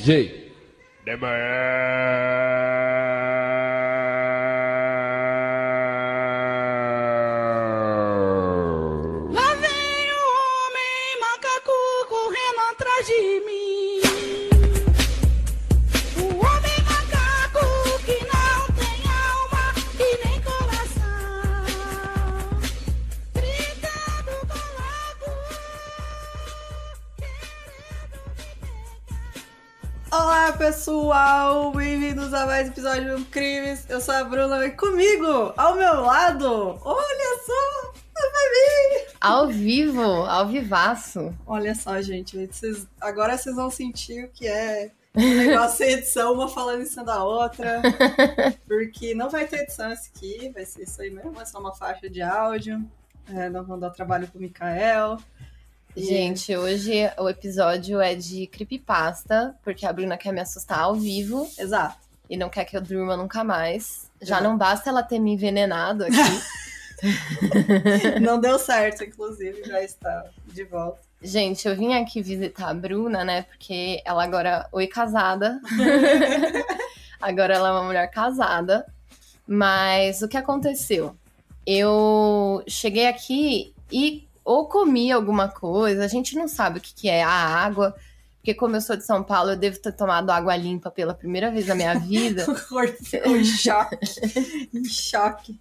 SJ. Debar. Pessoal, bem-vindos a mais um episódio do Crimes. Eu sou a Bruna e comigo, ao meu lado, olha só, a Fabi. Ao vivo, ao vivaço. Olha só, gente, vocês- agora vocês vão sentir o que é um negócio sem edição, uma falando em cima da outra, porque não vai ter edição esse aqui, vai ser isso aí mesmo, é só uma faixa de áudio. É, não vão dar trabalho pro Mikael. Gente, hoje o episódio é de creepypasta, porque a Bruna quer me assustar ao vivo Exato. e não quer que eu durma nunca mais. Já Exato. não basta ela ter me envenenado aqui. Não deu certo, inclusive, já está de volta. Gente, eu vim aqui visitar a Bruna, né? Porque ela agora, oi casada. agora ela é uma mulher casada. Mas o que aconteceu? Eu cheguei aqui e ou comi alguma coisa, a gente não sabe o que, que é a água. Porque como eu sou de São Paulo, eu devo ter tomado água limpa pela primeira vez na minha vida. Em choque. em choque.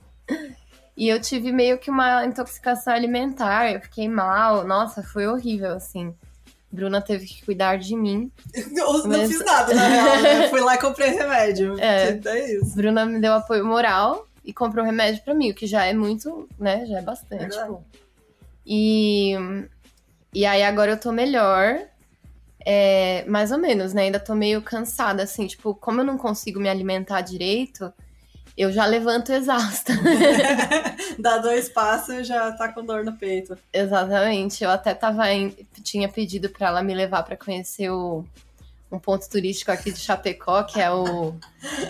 E eu tive meio que uma intoxicação alimentar, eu fiquei mal. Nossa, foi horrível, assim. Bruna teve que cuidar de mim. Eu não Mas- fiz nada, na real, né? Fui lá e comprei remédio. É. É isso. Bruna me deu apoio moral e comprou remédio pra mim, o que já é muito, né? Já é bastante. Verdade. E, e aí agora eu tô melhor. é, mais ou menos, né? Ainda tô meio cansada, assim, tipo, como eu não consigo me alimentar direito, eu já levanto exausta. Dá dois passos e já tá com dor no peito. Exatamente. Eu até tava em- tinha pedido pra ela me levar pra conhecer o, um ponto turístico aqui de Chapecó, que é o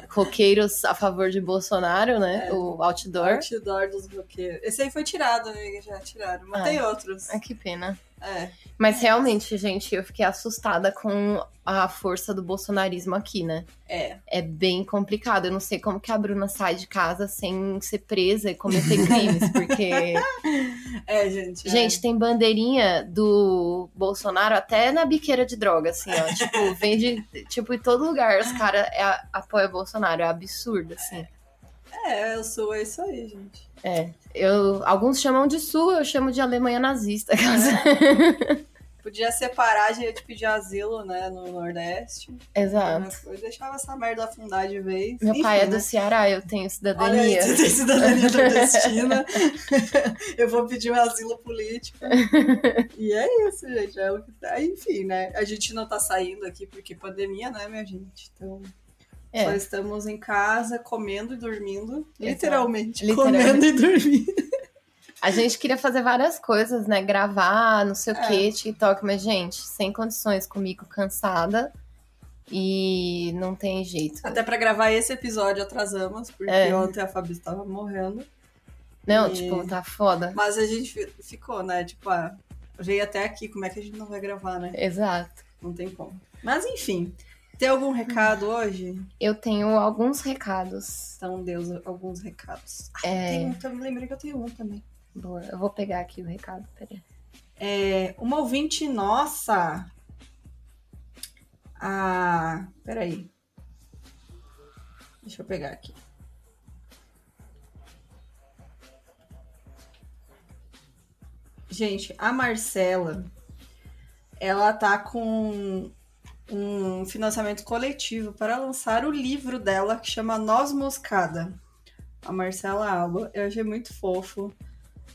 Roqueiros a favor de Bolsonaro, né? É. O outdoor. Outdoor dos roqueiros. Esse aí foi tirado, amiga, já tiraram. Mas tem outros. Ah, que pena. É. Mas realmente, gente, eu fiquei assustada com a força do bolsonarismo aqui, né? É. É bem complicado. Eu não sei como que a Bruna sai de casa sem ser presa e cometer crimes, porque. É, gente. é. Gente, tem bandeirinha do Bolsonaro até na biqueira de droga, assim, ó. tipo, vende, tipo, em todo lugar os caras é, apoiam o Bolsonaro. É absurdo, assim. É, eu sou é isso aí, gente. É. Eu, alguns chamam de sul, eu chamo de Alemanha nazista. Podia separar, a gente pedir asilo, né, no Nordeste. Exato. Eu deixava essa merda afundar de vez. Meu Enfim, pai é né? do Ceará, eu tenho Olha cidadania. você tem cidadania nordestina. eu vou pedir um asilo político. E é isso, gente. É o que tá. Enfim, né? A gente não tá saindo aqui porque pandemia, né, minha gente? Então, É. só estamos em casa, comendo e dormindo. Literalmente, Literalmente. comendo e dormindo. A gente queria fazer várias coisas, né? Gravar, não sei o É. que, TikTok, mas, gente, sem condições comigo, cansada. E não tem jeito. Até pra gravar esse episódio atrasamos, porque É. ontem a Fabi estava morrendo. Não, E- tipo, tá foda. Mas a gente fi- ficou, né? Tipo, ah, veio até aqui, como é que a gente não vai gravar, né? Exato. Não tem como. Mas enfim, tem algum recado hoje? Eu tenho alguns recados. Então, Deus, alguns recados. Ah, É. tem um, também, lembrei que eu tenho um também. Boa, eu vou pegar aqui o recado, peraí. É, uma ouvinte nossa. Ah, peraí. Deixa eu pegar aqui. Gente, a Marcela, ela tá com um financiamento coletivo para lançar o livro dela que chama Noz Moscada. A Marcela Alba, eu achei muito fofo.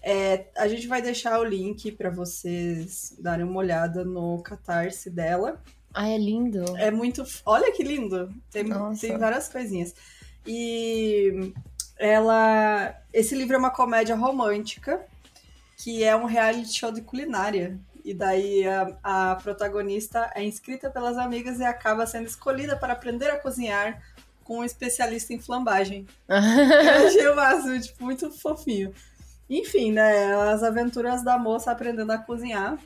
É, a gente vai deixar o link para vocês darem uma olhada no catarse dela. Ah, é lindo. É muito. Olha que lindo! Tem, Nossa. tem várias coisinhas. E ela. Esse livro é uma comédia romântica que é um reality show de culinária. E daí a, a protagonista é inscrita pelas amigas e acaba sendo escolhida para aprender a cozinhar com um especialista em flambagem. Eu achei o máximo, tipo, muito fofinho. Enfim, né? As aventuras da moça aprendendo a cozinhar.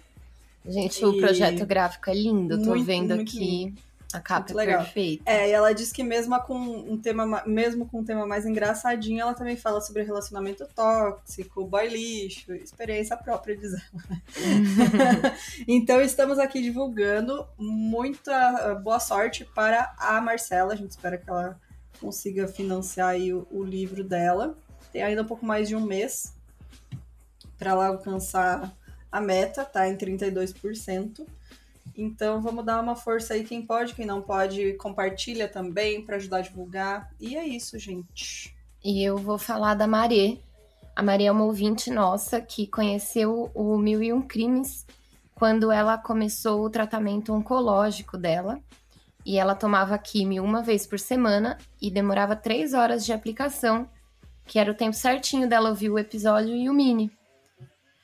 Gente, o E- projeto gráfico é lindo, tô Muito, vendo muito aqui. A capa Muito é legal. perfeita. É, e ela diz que mesmo com um tema, ma- mesmo com um tema mais engraçadinho, ela também fala sobre relacionamento tóxico, boy lixo, experiência própria, diz ela. então estamos aqui divulgando muita eh, boa sorte para a Marcela. A gente espera que ela consiga financiar aí o, o livro dela. Tem ainda um pouco mais de um mês para ela alcançar a meta, tá em 32%. Então vamos dar uma força aí, quem pode, quem não pode, compartilha também para ajudar a divulgar. E é isso, gente. E eu vou falar da Marê. A Marê é uma ouvinte nossa que conheceu o Mil e Um Crimes quando ela começou o tratamento oncológico dela. E ela tomava químio uma vez por semana e demorava três horas de aplicação, que era o tempo certinho dela ouvir o episódio e o mini.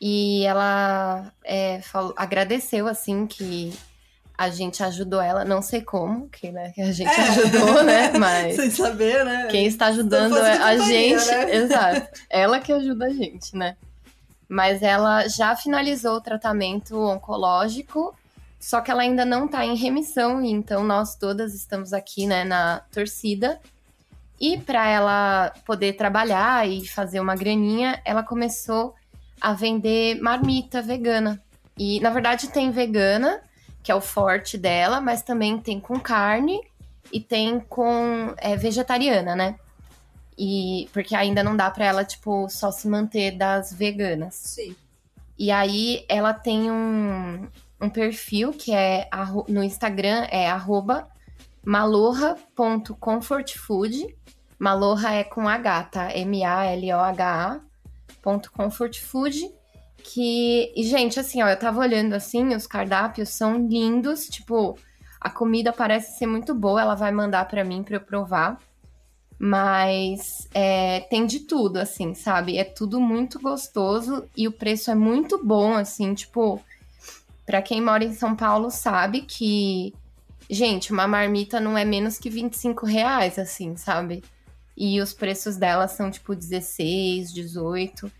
E ela é, falou- agradeceu, assim, que a gente ajudou ela, não sei como, que, né, que a gente É. ajudou, né? Mas Sem saber, né? quem está ajudando é a companhia, gente. né? Exato. Ela que ajuda a gente, né? Mas ela já finalizou o tratamento oncológico, só que ela ainda não está em remissão, e então nós todas estamos aqui, né, na torcida. E para ela poder trabalhar e fazer uma graninha, ela começou a vender marmita vegana. E na verdade tem vegana, que é o forte dela, mas também tem com carne e tem com é, vegetariana, né? E porque ainda não dá pra ela tipo só se manter das veganas. Sim. E aí ela tem um, um perfil que é no Instagram é arroba malorra.comfortfood. Malorra é com H, tá? M-A-L-O-H-A ponto comfortfood. Que, e gente, assim, ó, eu tava olhando assim, os cardápios são lindos, tipo, a comida parece ser muito boa, ela vai mandar pra mim pra eu provar. Mas é, tem de tudo, assim, sabe? É tudo muito gostoso e o preço é muito bom, assim, tipo, pra quem mora em São Paulo sabe que, gente, uma marmita não é menos que 25 reais, assim, sabe? E os preços dela são, tipo, 16, 18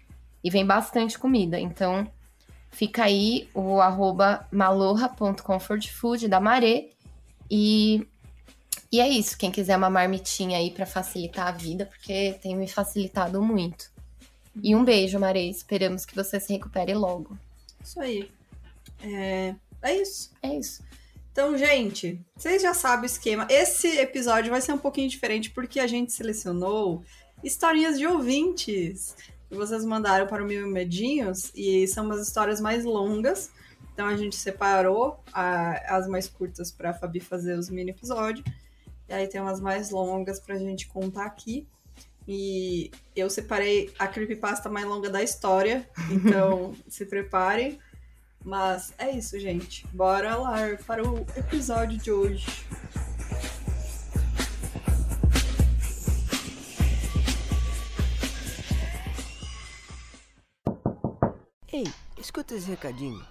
e vem bastante comida. Então, fica aí o arroba malorra.comfortfood da Maré e e é isso, quem quiser uma marmitinha aí pra facilitar a vida, porque tem me facilitado muito. E um beijo, Marei. Esperamos que você se recupere logo. Isso aí. É, é isso. É isso. Então, gente, vocês já sabem o esquema. Esse episódio vai ser um pouquinho diferente porque a gente selecionou historinhas de ouvintes que vocês mandaram para o Mil Medinhos e são umas histórias mais longas. Então a gente separou a- as mais curtas para a Fabi fazer os mini episódios. E aí tem umas mais longas pra gente contar aqui. E eu separei a creepypasta mais longa da história. Então se preparem. Mas é isso, gente. Bora lá para o episódio de hoje. Ei, escuta esse recadinho.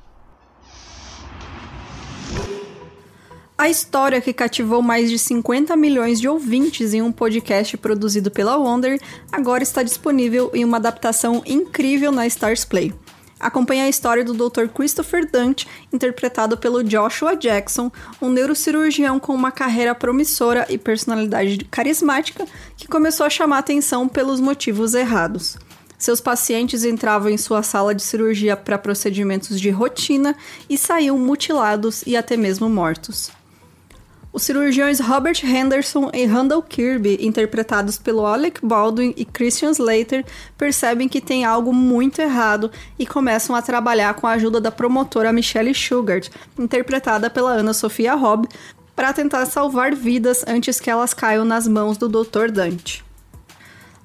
A história que cativou mais de 50 milhões de ouvintes em um podcast produzido pela Wonder agora está disponível em uma adaptação incrível na Stars Play. Acompanhe a história do Dr. Christopher Dante, interpretado pelo Joshua Jackson, um neurocirurgião com uma carreira promissora e personalidade carismática que começou a chamar atenção pelos motivos errados. Seus pacientes entravam em sua sala de cirurgia para procedimentos de rotina e saíam mutilados e até mesmo mortos. Os cirurgiões Robert Henderson e Randall Kirby, interpretados pelo Alec Baldwin e Christian Slater, percebem que tem algo muito errado e começam a trabalhar com a ajuda da promotora Michelle Sugart, interpretada pela Ana Sofia Robb, para tentar salvar vidas antes que elas caiam nas mãos do Dr. Dante.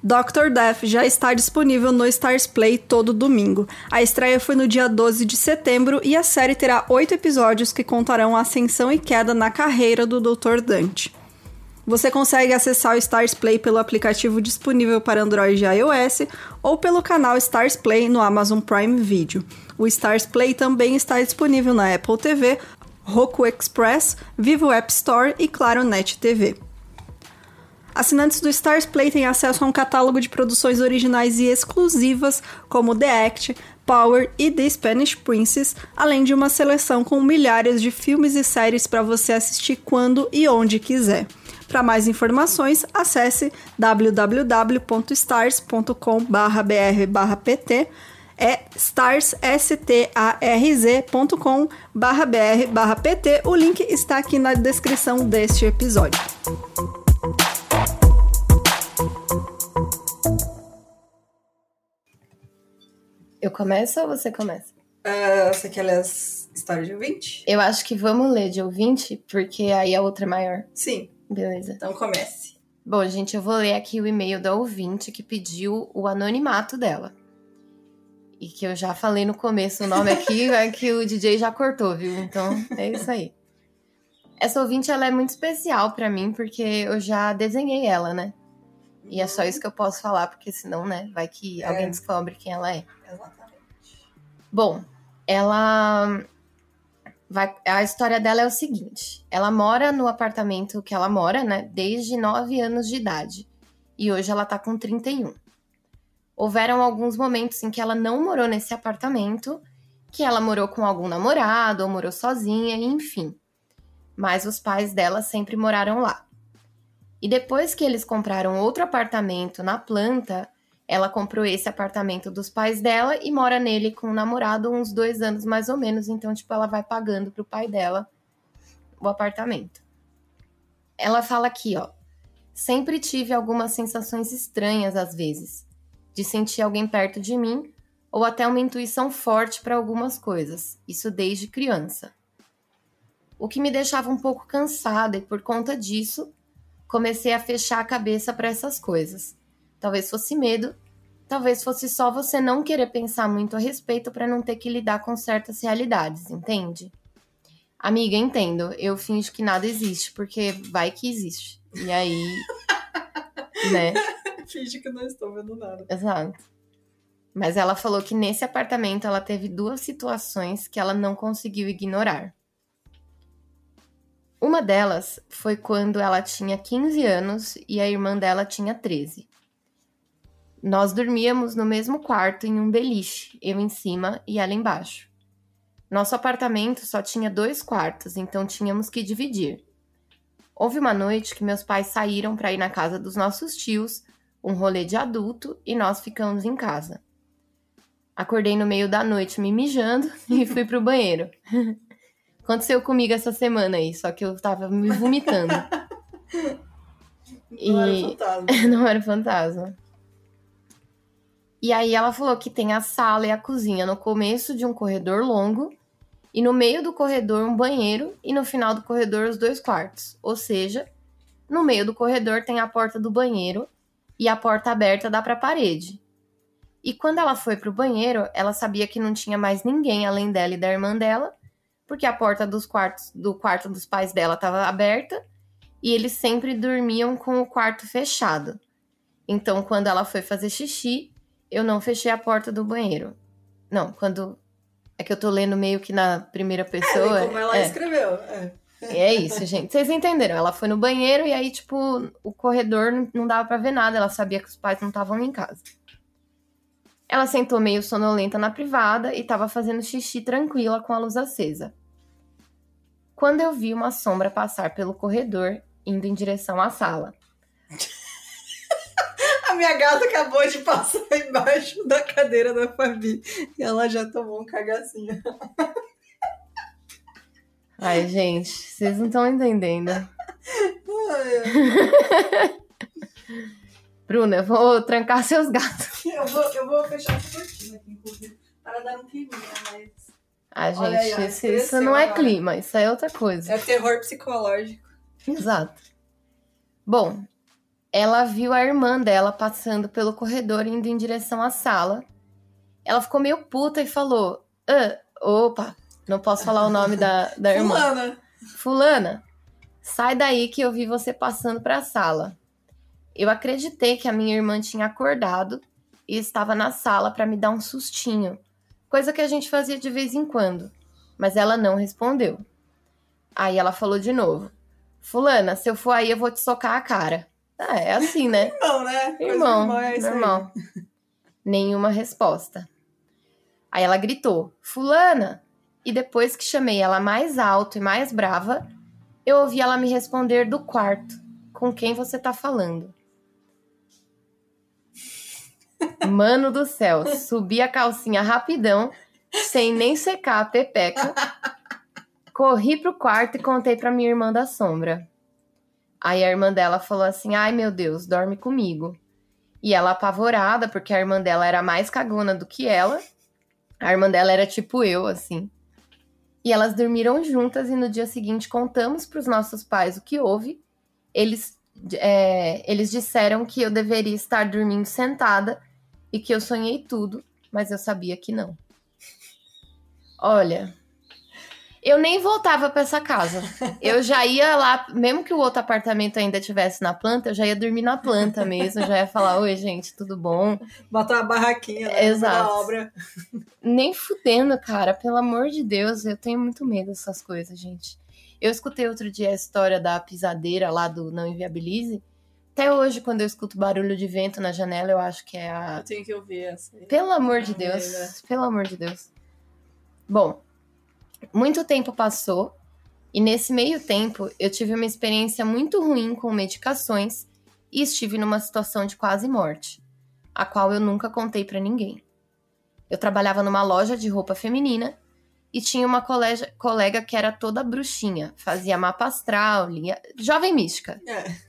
Dr. Death já está disponível no Stars Play todo domingo. A estreia foi no dia 12 de setembro e a série terá oito episódios que contarão a ascensão e queda na carreira do Dr. Dante. Você consegue acessar o Stars Play pelo aplicativo disponível para Android e iOS ou pelo canal Stars Play no Amazon Prime Video. O Stars Play também está disponível na Apple TV, Roku Express, Vivo App Store e Claro Net TV. Assinantes do Stars Play têm acesso a um catálogo de produções originais e exclusivas, como The Act, Power e The Spanish Princess, além de uma seleção com milhares de filmes e séries para você assistir quando e onde quiser. Para mais informações, acesse www.stars.com/br/pt é stars, S-T-A-R-Z.com barra br barra pt. O link está aqui na descrição deste episódio. Eu começo ou você começa? Uh, você quer ler as histórias de ouvinte? Eu acho que vamos ler de ouvinte, porque aí a outra é maior. Sim, Beleza. então comece. Bom, gente, eu vou ler aqui o e-mail da ouvinte que pediu o anonimato dela. E que eu já falei no começo o nome aqui, é que o DJ já cortou, viu? Então, é isso aí. Essa ouvinte, ela é muito especial pra mim, porque eu já desenhei ela, né? E é só isso que eu posso falar, porque senão, né, vai que É. alguém descobre quem ela é. Exatamente. Bom, ela vai. A história dela é o seguinte: ela mora no apartamento que ela mora, né? Desde 9 anos de idade. E hoje ela tá com 31. Houveram alguns momentos em que ela não morou nesse apartamento, que ela morou com algum namorado ou morou sozinha, enfim. Mas os pais dela sempre moraram lá. E depois que eles compraram outro apartamento na planta, ela comprou esse apartamento dos pais dela e mora nele com o namorado uns dois anos mais ou menos. Então, tipo, ela vai pagando pro pai dela o apartamento. Ela fala aqui, ó. Sempre tive algumas sensações estranhas às vezes, de sentir alguém perto de mim ou até uma intuição forte para algumas coisas. Isso desde criança. O que me deixava um pouco cansada e por conta disso, comecei a fechar a cabeça para essas coisas. Talvez fosse medo, talvez fosse só você não querer pensar muito a respeito para não ter que lidar com certas realidades, entende? Amiga, entendo. Eu finjo que nada existe, porque vai que existe. E aí. né? Finge que não estou vendo nada. Exato. Mas ela falou que nesse apartamento ela teve duas situações que ela não conseguiu ignorar. Uma delas foi quando ela tinha 15 anos e a irmã dela tinha 13. Nós dormíamos no mesmo quarto em um beliche, eu em cima e ela embaixo. Nosso apartamento só tinha dois quartos, então tínhamos que dividir. Houve uma noite que meus pais saíram para ir na casa dos nossos tios, um rolê de adulto, e nós ficamos em casa. Acordei no meio da noite me mijando e fui pro banheiro. Aconteceu comigo essa semana aí, só que eu tava me vomitando. Não era E- fantasma. Não era fantasma. E aí ela falou que tem a sala e a cozinha no começo de um corredor longo, e no meio do corredor um banheiro, e no final do corredor os dois quartos. Ou seja, no meio do corredor tem a porta do banheiro e a porta aberta dá pra parede. E quando ela foi pro banheiro, ela sabia que não tinha mais ninguém além dela e da irmã dela, porque a porta dos quartos do quarto dos pais dela estava aberta e eles sempre dormiam com o quarto fechado. Então, quando ela foi fazer xixi, eu não fechei a porta do banheiro. Não, quando. É que eu tô lendo meio que na primeira pessoa. É, como ela é. escreveu. É. É isso, gente. Vocês entenderam? Ela foi no banheiro e aí, tipo, o corredor não- dava pra ver nada. Ela sabia que os pais não estavam em casa. Ela sentou meio sonolenta na privada e tava fazendo xixi tranquila com a luz acesa. Quando eu vi uma sombra passar pelo corredor, indo em direção à sala. A minha gata acabou de passar embaixo da cadeira da Fabi e ela já tomou um cagacinho. Ai, gente, vocês não estão entendendo. Bruna, eu vou trancar seus gatos. Eu vou, eu vou fechar essa cortina aqui, inclusive, para dar um clima, mas Aí, gente, ó, isso, isso não é agora. clima, isso é outra coisa. é terror psicológico. Exato. Bom, ela viu a irmã dela passando pelo corredor indo em direção à sala. Ela ficou meio puta e falou: "Ah, opa, não posso falar o nome da, da irmã. Fulana, Fulana, sai daí que eu vi você passando para a sala. Eu acreditei que a minha irmã tinha acordado e estava na sala para me dar um sustinho, coisa que a gente fazia de vez em quando, mas ela não respondeu. Aí ela falou de novo: Fulana, se eu for aí eu vou te socar a cara. Ah, é assim, né? Irmão, né? De Irmão, é aí. normal. Nenhuma resposta. Aí ela gritou, Fulana! E depois que chamei ela mais alto e mais brava, eu ouvi ela me responder do quarto: Com quem você tá falando? Mano do céu, subi a calcinha rapidão, sem nem secar a pepeca. Corri pro quarto e contei pra minha irmã da sombra. Aí a irmã dela falou assim: Ai meu Deus, dorme comigo. E ela apavorada, porque a irmã dela era mais cagona do que ela. A irmã dela era tipo eu, assim. E elas dormiram juntas e no dia seguinte contamos pros nossos pais o que houve. Eles, é, eles disseram que eu deveria estar dormindo sentada e que eu sonhei tudo, mas eu sabia que não. Olha, eu nem voltava pra essa casa. Eu já ia lá, mesmo que o outro apartamento ainda tivesse na planta, eu já ia dormir na planta mesmo, já ia falar: "Oi, gente, tudo bom?". Botar uma barraquinha né, Exato. na obra. Nem fudendo, cara, pelo amor de Deus, eu tenho muito medo dessas coisas, gente. Eu escutei outro dia a história da pisadeira lá do Não Inviabilize. Até hoje, quando eu escuto barulho de vento na janela, eu acho que é a Eu tenho que ouvir essa. Pelo amor de Deus. Pelo amor de Deus. Bom, muito tempo passou e nesse meio tempo eu tive uma experiência muito ruim com medicações e estive numa situação de quase morte, a qual eu nunca contei pra ninguém. Eu trabalhava numa loja de roupa feminina e tinha uma colega, colega que era toda bruxinha, fazia mapa astral, lia... jovem mística. É.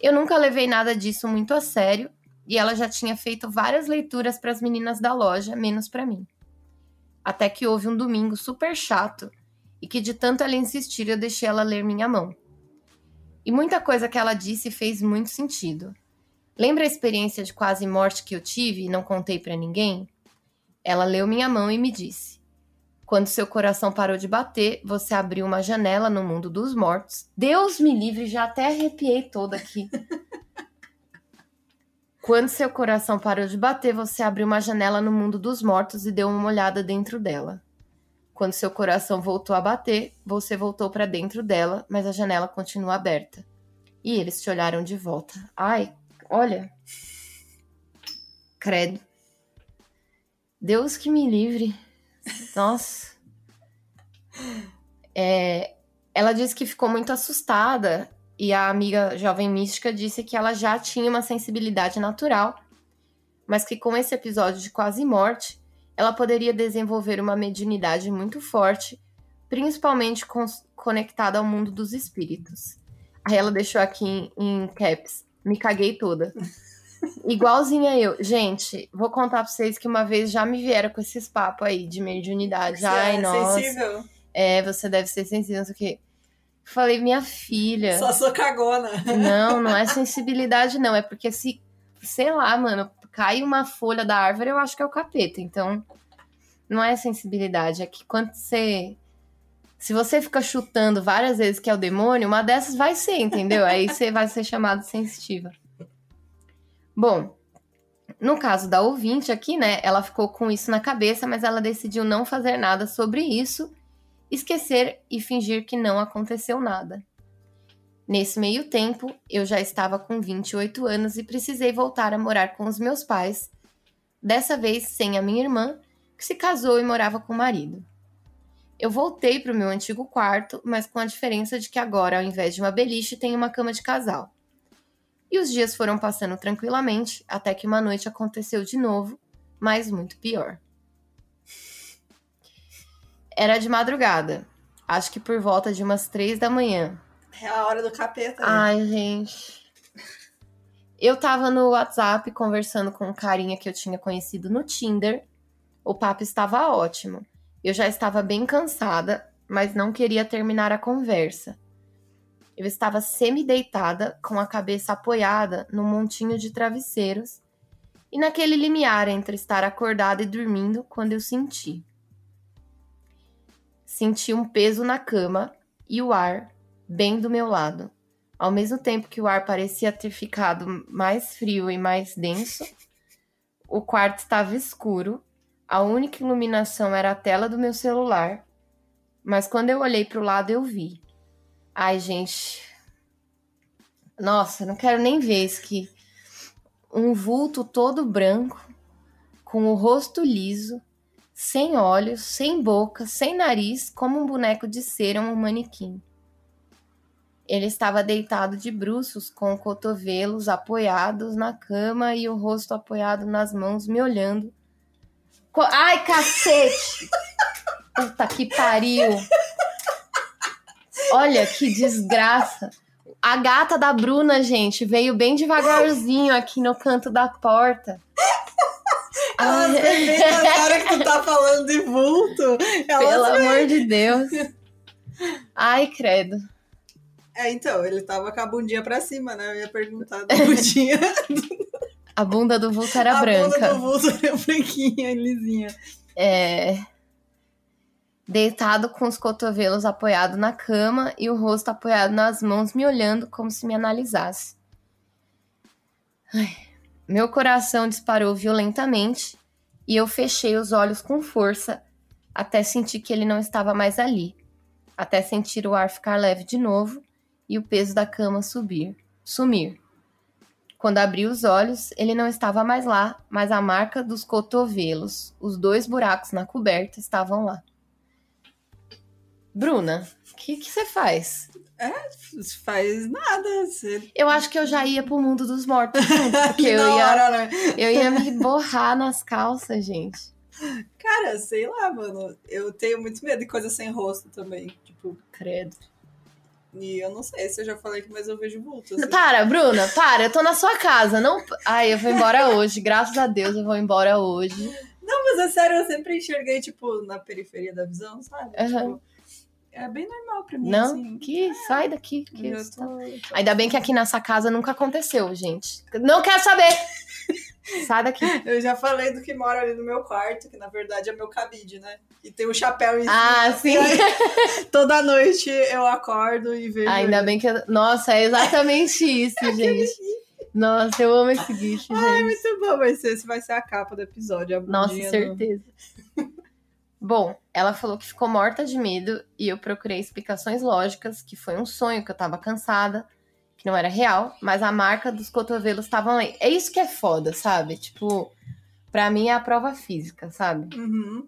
Eu nunca levei nada disso muito a sério e ela já tinha feito várias leituras para as meninas da loja, menos para mim. Até que houve um domingo super chato e que de tanto ela insistir eu deixei ela ler minha mão. E muita coisa que ela disse fez muito sentido. Lembra a experiência de quase morte que eu tive e não contei para ninguém? Ela leu minha mão e me disse: Quando seu coração parou de bater, você abriu uma janela no mundo dos mortos. Deus me livre, já até arrepiei toda aqui. Quando seu coração parou de bater, você abriu uma janela no mundo dos mortos e deu uma olhada dentro dela. Quando seu coração voltou a bater, você voltou para dentro dela, mas a janela continua aberta. E eles te olharam de volta. Ai, olha. Credo. Deus que me livre. Nossa. É, ela disse que ficou muito assustada e a amiga jovem mística disse que ela já tinha uma sensibilidade natural, mas que com esse episódio de quase morte, ela poderia desenvolver uma mediunidade muito forte, principalmente conectada ao mundo dos espíritos. Aí ela deixou aqui em, em caps, me caguei toda. Igualzinha eu. Gente, vou contar pra vocês que uma vez já me vieram com esses papos aí de mediunidade. Você Ai, é nossa. sensível? É, você deve ser sensível, não sei o quê. Falei, minha filha. Só sou cagona. Não, não é sensibilidade, não. É porque se, sei lá, mano, cai uma folha da árvore, eu acho que é o capeta. Então, não é sensibilidade. É que quando você. Se você fica chutando várias vezes que é o demônio, uma dessas vai ser, entendeu? Aí você vai ser chamado sensitiva. Bom, no caso da ouvinte aqui, né? Ela ficou com isso na cabeça, mas ela decidiu não fazer nada sobre isso, esquecer e fingir que não aconteceu nada. Nesse meio tempo, eu já estava com 28 anos e precisei voltar a morar com os meus pais, dessa vez sem a minha irmã, que se casou e morava com o marido. Eu voltei para o meu antigo quarto, mas com a diferença de que agora, ao invés de uma beliche, tem uma cama de casal. E os dias foram passando tranquilamente, até que uma noite aconteceu de novo, mas muito pior. Era de madrugada, acho que por volta de umas três da manhã. É a hora do capeta. né? Ai, gente. Eu tava no WhatsApp conversando com um carinha que eu tinha conhecido no Tinder. O papo estava ótimo. Eu já estava bem cansada, mas não queria terminar a conversa. Eu estava semi-deitada, com a cabeça apoiada num montinho de travesseiros, e naquele limiar entre estar acordada e dormindo quando eu senti. Senti um peso na cama e o ar bem do meu lado. Ao mesmo tempo que o ar parecia ter ficado mais frio e mais denso, o quarto estava escuro, a única iluminação era a tela do meu celular, mas quando eu olhei para o lado eu vi. Ai, gente. Nossa, não quero nem ver isso aqui. Um vulto todo branco, com o rosto liso, sem olhos, sem boca, sem nariz, como um boneco de cera, um manequim. Ele estava deitado de bruços, com cotovelos apoiados na cama e o rosto apoiado nas mãos, me olhando. Co- Ai, cacete! Puta que pariu! Olha que desgraça! A gata da Bruna, gente, veio bem devagarzinho aqui no canto da porta. Ela Ai, vem bem na hora que tu tá falando de vulto. pelo amor de Deus. Ai, credo. É, então, ele tava com a bundinha pra cima, né? Eu ia perguntar da bundinha. A bunda do vulto era a branca. bunda do vulto era branquinha, lisinha. É, deitado com os cotovelos apoiados na cama e o rosto apoiado nas mãos, me olhando como se me analisasse. Ai, meu coração disparou violentamente e eu fechei os olhos com força até sentir que ele não estava mais ali, até sentir o ar ficar leve de novo e o peso da cama subir, sumir. Quando abri os olhos, ele não estava mais lá, mas a marca dos cotovelos, os dois buracos na coberta estavam lá. Bruna, o que que você faz? Faz nada. Você... Eu acho que eu já ia pro mundo dos mortos porque eu ia, hora, né? eu ia me borrar nas calças, gente. Cara, sei lá, mano. Eu tenho muito medo de coisa sem rosto também. Tipo, Credo. e eu não sei se eu já falei aqui, mas eu vejo vulto. assim. Para, Bruna, para, eu tô na sua casa, não... Ai, eu vou embora hoje, graças a Deus eu vou embora hoje. Não, mas é sério, eu sempre enxerguei, tipo, na periferia da visão, sabe? Aham. Tipo, é bem normal pra mim, Não, assim. que sai daqui. Que isso tô- tá- Ainda bem que aqui nessa casa nunca aconteceu, gente. Não quero saber! Sai daqui. Eu já falei do que mora ali no meu quarto, que na verdade é meu cabide, né? E tem um chapéu em cima. Ah, sim. Aí, toda noite eu acordo e vejo. Ainda bem que. eu- Nossa, é exatamente isso, gente. Nossa, eu amo esse Ai, gente. muito bom, vai ser, esse vai ser a capa do episódio. Nossa, certeza. Bom, ela falou que ficou morta de medo e eu procurei explicações lógicas, que foi um sonho, que eu tava cansada, que não era real, mas a marca dos cotovelos estavam aí. É isso que é foda, sabe? Tipo, pra mim é a prova física, sabe? Uhum.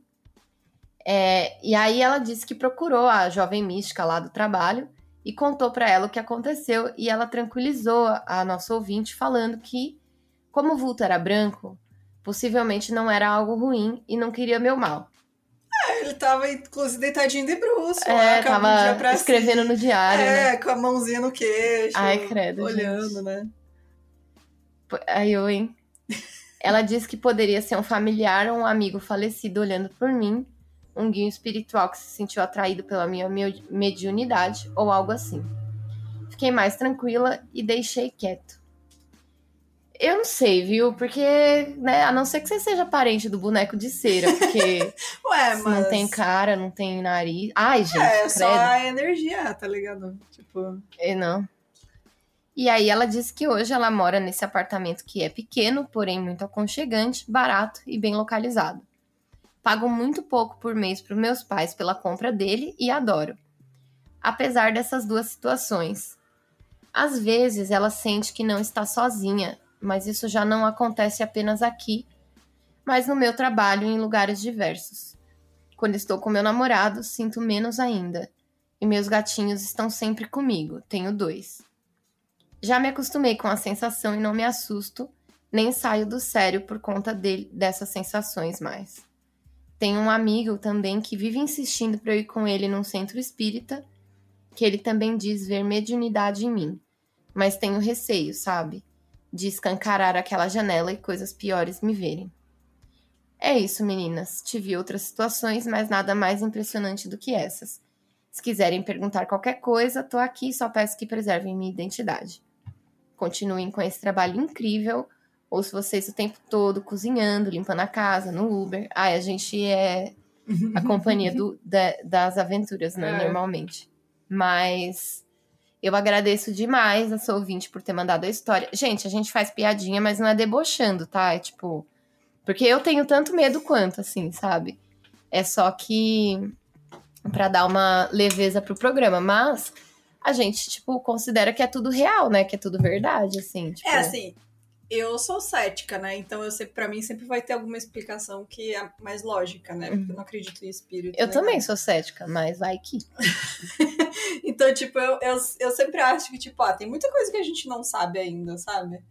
É, e aí ela disse que procurou a jovem mística lá do trabalho e contou pra ela o que aconteceu e ela tranquilizou a, a nossa ouvinte falando que, como o vulto era branco, possivelmente não era algo ruim e não queria meu mal. Ele tava, inclusive, deitadinho de bruxo, É, lá, tava pra escrevendo no diário, cima. né? É, com a mãozinha no queixo. Ai, credo, Olhando, gente. né? Aí eu, hein? Ela disse que poderia ser um familiar ou um amigo falecido olhando por mim, um guia espiritual que se sentiu atraído pela minha me- mediunidade ou algo assim. Fiquei mais tranquila e deixei quieto. Eu não sei, viu? Porque, né, a não ser que você seja parente do boneco de cera, porque Ué, mas. não tem cara, não tem nariz. Ai, gente, É, credo. só a energia, tá ligado? Tipo. É, não. E aí ela disse que hoje ela mora nesse apartamento que é pequeno, porém muito aconchegante, barato e bem localizado. Pago muito pouco por mês para meus pais pela compra dele e adoro. Apesar dessas duas situações. Às vezes ela sente que não está sozinha, mas isso já não acontece apenas aqui, mas no meu trabalho em lugares diversos. Quando estou com meu namorado, sinto menos ainda. E meus gatinhos estão sempre comigo, tenho dois. Já me acostumei com a sensação e não me assusto, nem saio do sério por conta dele, dessas sensações mais. Tenho um amigo também que vive insistindo para eu ir com ele num centro espírita, que ele também diz ver mediunidade em mim, mas tenho receio, sabe? De escancarar aquela janela e coisas piores me verem. É isso, meninas. Tive outras situações, mas nada mais impressionante do que essas. Se quiserem perguntar qualquer coisa, tô aqui, só peço que preservem minha identidade. Continuem com esse trabalho incrível. Ouço vocês o tempo todo cozinhando, limpando a casa, no Uber. Ai, a gente é a companhia do- da- das aventuras, né? É. Normalmente. Mas eu agradeço demais a sua ouvinte por ter mandado a história. Gente, a gente faz piadinha, mas não é debochando, tá? É tipo. Porque eu tenho tanto medo quanto, assim, sabe? É só que. Pra dar uma leveza pro programa. Mas a gente, tipo, considera que é tudo real, né? Que é tudo verdade, assim. Tipo... É assim, eu sou cética, né? Então eu sempre, para mim sempre vai ter alguma explicação que é mais lógica, né? Porque eu não acredito em espírito. Eu né? também sou cética, mas vai que. Então, tipo, eu, eu, eu sempre acho que, tipo, ah, tem muita coisa que a gente não sabe ainda, sabe?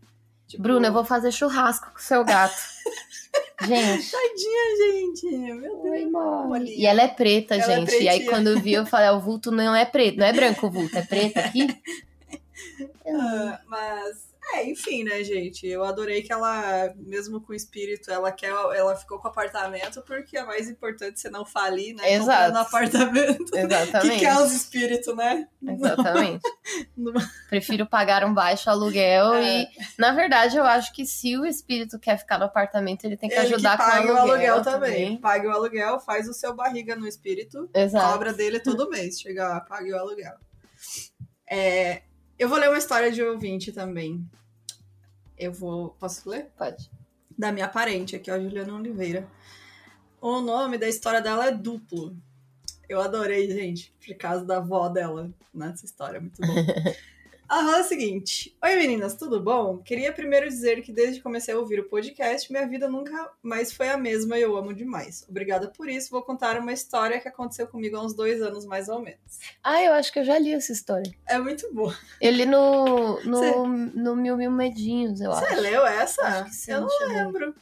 Tipo, Bruna, eu vou fazer churrasco com o seu gato. gente. Tadinha, gente. Meu Deus. Olha. E ela é preta, Ela é gente. e aí, quando eu vi, eu falei: ah, o vulto não é preto, não é branco o vulto, é preto aqui. Ah, mas, é, enfim, né, gente? Eu adorei que ela, mesmo com o espírito, ela quer, ela ficou com o apartamento porque é mais importante você não falir, né? Exato. Comprando apartamento. Que Exatamente. quer os espíritos, né? Exatamente. Prefiro pagar um baixo aluguel É. e, na verdade, eu acho que se o espírito quer ficar no apartamento, ele tem que Ele ajudar que com o pague aluguel, também. Pague o aluguel, faz o seu barriga no espírito. Exato. Cobra dele todo mês. Chega lá, pague o aluguel. É, eu vou ler uma história de ouvinte também. Eu vou. Posso ler? Pode. Da minha parente aqui, ó, Juliana Oliveira. O nome da história dela é Duplo. Eu adorei, gente, por causa da avó dela nessa história. Muito bom. Ela fala o seguinte: Oi meninas, tudo bom? Queria primeiro dizer que desde que comecei a ouvir o podcast, minha vida nunca mais foi a mesma e eu amo demais. Obrigada por isso. Vou contar uma história que aconteceu comigo há uns dois anos, mais ou menos. Ah, eu acho que eu já li essa história. É muito boa. Eu li no, no, Cê- no Mil Mil Medinhos, eu Você acho. leu essa? Sim, eu não lembro.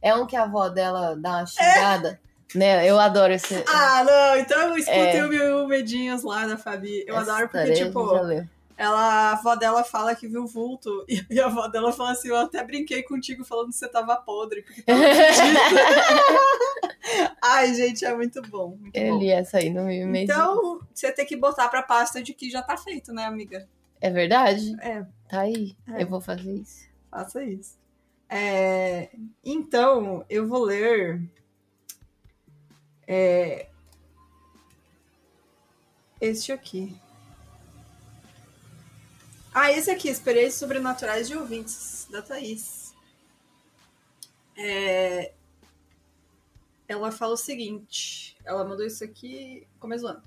É um que a avó dela dá uma xingada. Né? Eu adoro esse. Ah, não, então escutei É. o meu medinhos lá da Fabi. Eu essa adoro porque, tipo. Ela, a avó dela fala que viu vulto. E, a avó dela fala assim: Eu até brinquei contigo falando que você tava podre, porque tava. Ai, gente, é muito bom. Muito Eu bom. li essa aí no Mil Medinhos. Então, você tem que botar pra pasta de que já tá feito, né, amiga? É verdade? É, Tá aí. É. Eu vou fazer isso. faça isso. É, então, eu vou ler. é, este aqui. Ah, esse aqui, Experiências Sobrenaturais de Ouvintes, da Thaís. É, ela fala o seguinte: ela mandou isso aqui no começo do ano.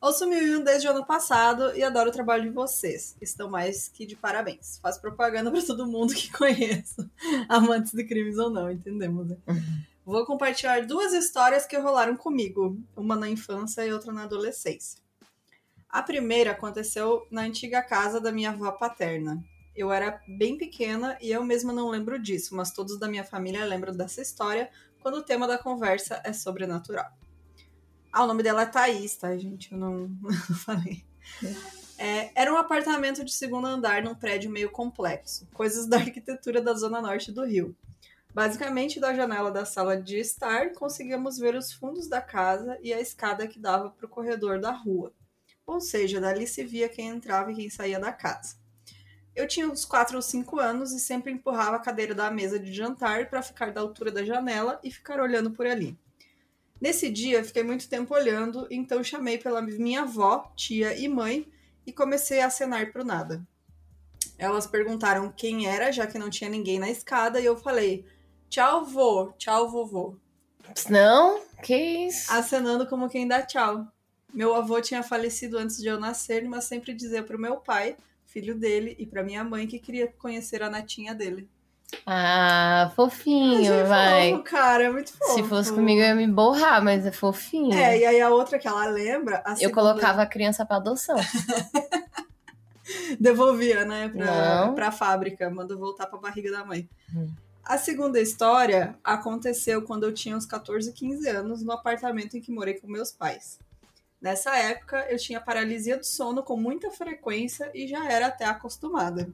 Ouço Mil um desde o ano passado e adoro o trabalho de vocês. Estão mais que de parabéns. Faço propaganda para todo mundo que conheço, amantes de crimes ou não, entendemos, né? Vou compartilhar duas histórias que rolaram comigo, uma na infância e outra na adolescência. A primeira aconteceu na antiga casa da minha avó paterna. Eu era bem pequena e eu mesma não lembro disso, mas todos da minha família lembram dessa história quando o tema da conversa é sobrenatural. Ah, o nome dela é Thaís, tá, gente? Eu não, não falei. É, era um apartamento de segundo andar num prédio meio complexo, coisas da arquitetura da zona norte do Rio. Basicamente, da janela da sala de estar, conseguíamos ver os fundos da casa e a escada que dava para o corredor da rua. Ou seja, dali se via quem entrava e quem saía da casa. Eu tinha uns 4 ou 5 anos e sempre empurrava a cadeira da mesa de jantar para ficar da altura da janela e ficar olhando por ali. Nesse dia, fiquei muito tempo olhando, então chamei pela minha avó, tia e mãe e comecei a acenar pro nada. Elas perguntaram quem era, já que não tinha ninguém na escada, e eu falei: tchau, vô, tchau, vovô. Não? Que isso? Acenando como quem dá tchau. Meu avô tinha falecido antes de eu nascer, mas sempre dizia pro meu pai, filho dele, e pra minha mãe que queria conhecer a netinha dele. Ah, fofinho, é vai. fofo, cara, é muito fofo. Se fosse comigo, eu ia me borrar, mas é fofinho. É, e aí a outra que ela lembra, a Eu segunda- colocava a criança pra adoção. devolvia, né, pra, Não. pra fábrica, mandou voltar pra barriga da mãe. Hum. A segunda história aconteceu quando eu tinha uns 14, 15 anos, no apartamento em que morei com meus pais. Nessa época, eu tinha paralisia do sono com muita frequência e já era até acostumada.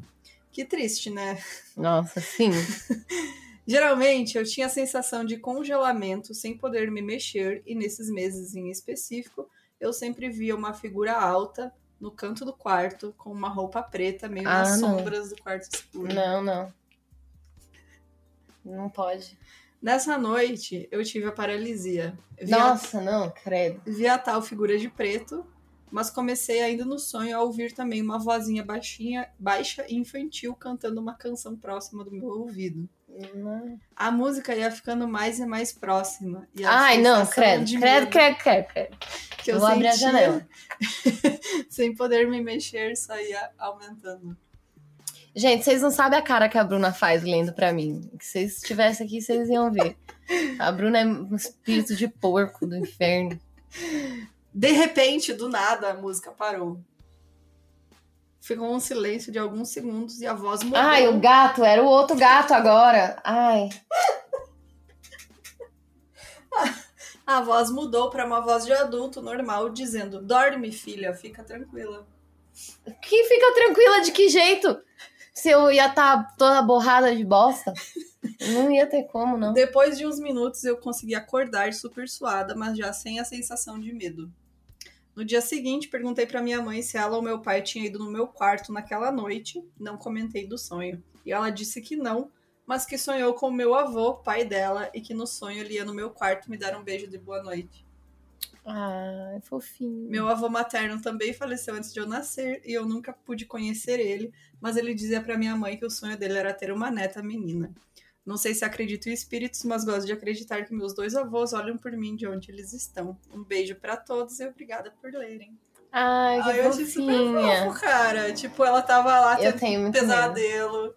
Que triste, né? Nossa, sim. Geralmente, eu tinha a sensação de congelamento sem poder me mexer, e nesses meses em específico, eu sempre via uma figura alta no canto do quarto, com uma roupa preta, meio Ah, nas não. sombras do quarto escuro. Não, não. Não pode. Nessa noite, eu tive a paralisia. Vi a, Nossa, não, credo. vi a tal figura de preto, mas comecei ainda no sonho a ouvir também uma vozinha baixinha, baixa e infantil cantando uma canção próxima do meu ouvido. Não. A música ia ficando mais e mais próxima. E a Ai, não, credo, credo, credo, credo, credo. que eu Vou abrir a sentia, janela. sem poder me mexer, só ia aumentando. Gente, vocês não sabem a cara que a Bruna faz lendo pra mim. Se vocês estivessem aqui, vocês iam ver. A Bruna é um espírito de porco do inferno. De repente, do nada, a música parou. Ficou um silêncio de alguns segundos e a voz mudou. Ai, o gato, era o outro gato agora. Ai. A voz mudou para uma voz de adulto normal, dizendo: Dorme, filha, fica tranquila. Que fica tranquila de que jeito? Se eu ia estar toda borrada de bosta? Não ia ter como, não. Depois de uns minutos, eu consegui acordar super suada, mas já sem a sensação de medo. No dia seguinte, perguntei para minha mãe se ela ou meu pai tinham ido no meu quarto naquela noite. Não comentei do sonho. E ela disse que não, mas que sonhou com meu avô, pai dela, e que no sonho ele ia no meu quarto me dar um beijo de boa noite. Ai, fofinho. Meu avô materno também faleceu antes de eu nascer e eu nunca pude conhecer ele, mas ele dizia para minha mãe que o sonho dele era ter uma neta menina. Não sei se acredito em espíritos, mas gosto de acreditar que meus dois avós olham por mim de onde eles estão. Um beijo para todos e obrigada por lerem. Ai, que Ai, eu achei super fofo, cara. Tipo, ela tava lá Eu tendo um muito medo. pesadelo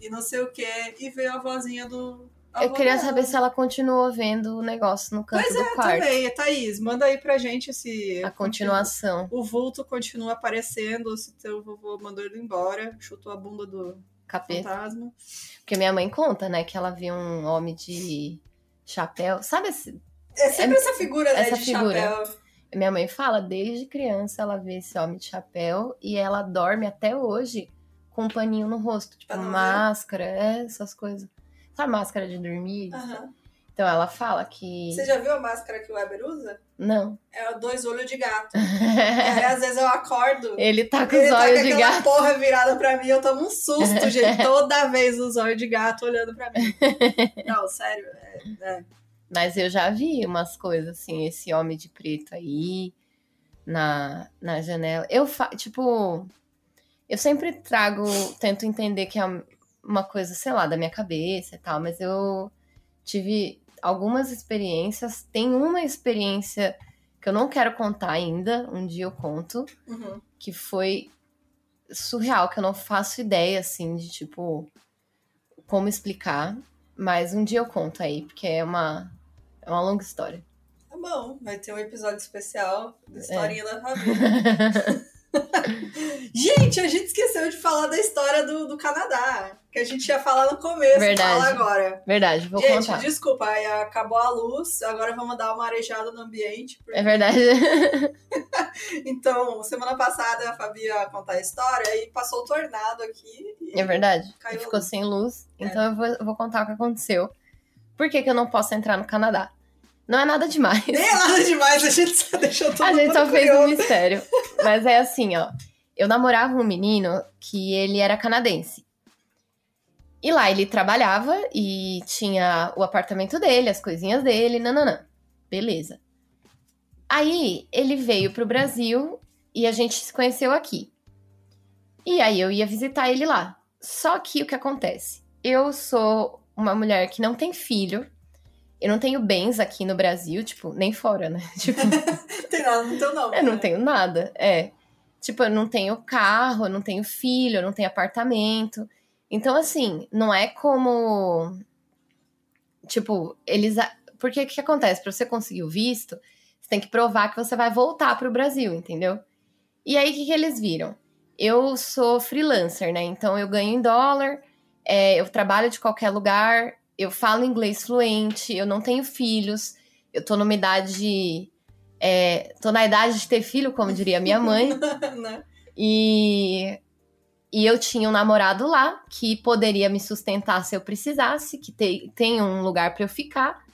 e não sei o que, e veio a vozinha do. Eu queria saber se ela continuou vendo o negócio no canto Pois do é, quarto. também. Thaís, manda aí pra gente se. A continuação. O vulto continua aparecendo, se teu vovô mandou ele embora, chutou a bunda do Capeta. fantasma. Porque minha mãe conta, né, que ela viu um homem de chapéu. Sabe esse. É sempre essa figura, né, essa de figura. chapéu. Minha mãe fala, desde criança ela vê esse homem de chapéu e ela dorme até hoje com um paninho no rosto. Tipo, ver. máscara, é, essas coisas. Sabe máscara de dormir? Aham. Então ela fala que. Você já viu a máscara que o Weber usa? Não. É o dois olhos de gato. E aí, às vezes eu acordo. Ele tá com Ele os tá com olhos de aquela gato. porra virada pra mim, eu tomo um susto, gente. Toda vez os olhos de gato olhando pra mim. Não, sério. É, é. Mas eu já vi umas coisas assim, esse homem de preto aí na, na janela. Eu, fa tipo, eu sempre trago, tento entender que é uma coisa, sei lá, da minha cabeça e tal, mas eu tive algumas experiências. Tem uma experiência que eu não quero contar ainda, um dia eu conto, Uhum. que foi surreal, que eu não faço ideia, assim, de tipo, como explicar. Mas um dia eu conto aí, porque é uma, é uma longa história. Tá bom, vai ter um episódio especial É. da historinha da família. Gente, a gente esqueceu de falar da história do, do Canadá. Que a gente ia falar no começo, Verdade. fala agora. Verdade, vou gente, contar. desculpa, aí acabou a luz, agora vamos dar uma arejada no ambiente. porque- É verdade. Então, semana passada a Fabi ia contar a história e passou o tornado aqui. É verdade. E ficou luz. sem luz. É. Então eu vou, eu vou contar o que aconteceu. Por que, que eu não posso entrar no Canadá? Não é nada demais. Nem é nada demais, a gente só deixou todo A gente só fez um curioso. mistério. Mas é assim, ó. Eu namorava um menino que ele era canadense. E lá ele trabalhava e tinha o apartamento dele, as coisinhas dele, nananã. Beleza. Aí ele veio pro Brasil e a gente se conheceu aqui. E aí eu ia visitar ele lá. Só que o que acontece? Eu sou uma mulher que não tem filho. Eu não tenho bens aqui no Brasil, tipo, nem fora, né? Tipo, Não tem nada no teu nome. eu não né? tenho nada, é. Tipo, eu não tenho carro, eu não tenho filho, eu não tenho apartamento. Então, assim, não é como. Tipo, eles. Porque o que acontece? Pra você conseguir o visto, você tem que provar que você vai voltar pro Brasil, entendeu? E aí, o que, que eles viram? Eu sou freelancer, né? Então, eu ganho em dólar, é, eu trabalho de qualquer lugar, eu falo inglês fluente, eu não tenho filhos, eu tô numa idade. É, tô na idade de ter filho, como diria minha mãe. Né? E, e eu tinha um namorado lá que poderia me sustentar se eu precisasse, que te- tem um lugar pra eu ficar.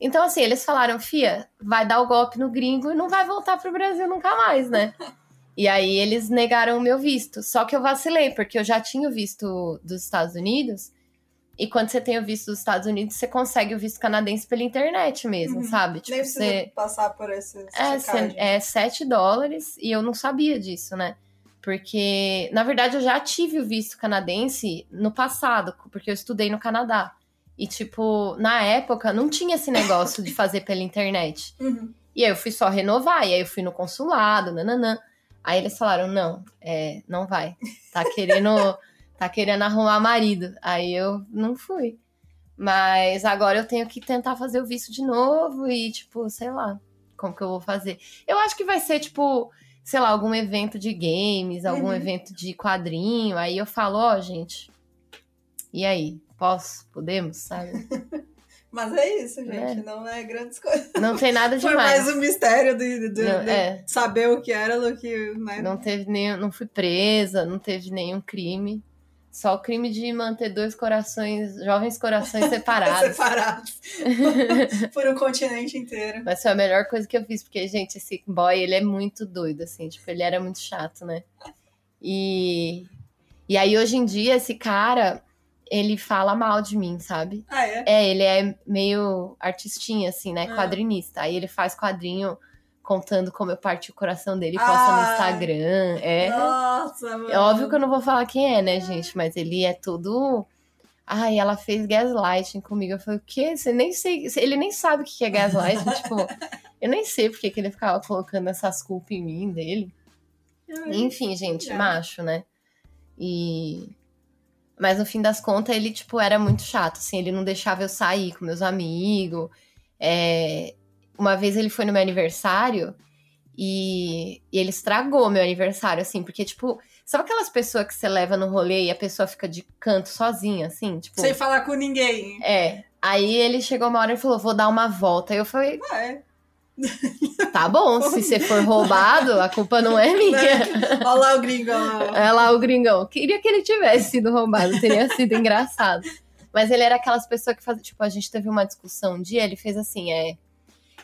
Então, assim, eles falaram, Fia, vai dar o golpe no gringo e não vai voltar pro Brasil nunca mais, né? E aí eles negaram o meu visto. Só que eu vacilei, porque eu já tinha o visto dos Estados Unidos. E quando você tem o visto dos Estados Unidos, você consegue o visto canadense pela internet mesmo, Uhum. sabe? Tipo, Nem precisa você. passar por esse É, é 7 dólares e eu não sabia disso, né? Porque, na verdade, eu já tive o visto canadense no passado, porque eu estudei no Canadá. E, tipo, na época, não tinha esse negócio de fazer pela internet. Uhum. E aí eu fui só renovar, e aí eu fui no consulado, nananã. Aí eles falaram, não, é, não vai. Tá querendo, tá querendo arrumar marido. Aí eu não fui. Mas agora eu tenho que tentar fazer o visto de novo e, tipo, sei lá, como que eu vou fazer. Eu acho que vai ser, tipo, sei lá, algum evento de games, algum Uhum. evento de quadrinho. Aí eu falo, ó, gente, e aí? Posso? Podemos? Sabe? Mas é isso, gente. É. Não é grandes coisas. Não tem nada Foi demais. mais um mistério de, de- Não, de é. saber o que era do que. Né? Não teve nenhum, não fui presa, não teve nenhum crime. Só o crime de manter dois corações, jovens corações separados. separados por um continente inteiro. Mas foi a melhor coisa que eu fiz, porque, gente, esse boy, ele é muito doido, assim, tipo, ele era muito chato, né? E, e aí, hoje em dia, esse cara, ele fala mal de mim, sabe? Ah, é? É, ele é meio artistinha, assim, né? Ah. Quadrinista. Aí ele faz quadrinho contando como eu parti o coração dele e posta no Ah. Instagram. É. Nossa, mano. É óbvio que eu não vou falar quem é, né, gente? Mas ele é todo. Ai, ela fez gaslighting comigo. Eu falei, o quê? Você nem sei. Ele nem sabe o que é gaslighting. tipo, eu nem sei porque que ele ficava colocando essas culpas em mim dele. Ai, Enfim, gente, É. macho, né? E. Mas no fim das contas, ele, tipo, era muito chato, assim, ele não deixava eu sair com meus amigos. É, Uma vez ele foi no meu aniversário e... e ele estragou meu aniversário, assim, porque, tipo, sabe aquelas pessoas que você leva no rolê e a pessoa fica de canto sozinha, assim? Tipo, Sem falar com ninguém. é. Aí ele chegou uma hora e falou: vou dar uma volta. Aí eu falei, Ah, é. tá bom, se você for roubado, a culpa não é minha. Olha lá o lá. Olha lá o gringão. Queria que ele tivesse sido roubado, teria sido engraçado. Mas ele era aquelas pessoas que fazem. Tipo, a gente teve uma discussão um dia, ele fez assim: é.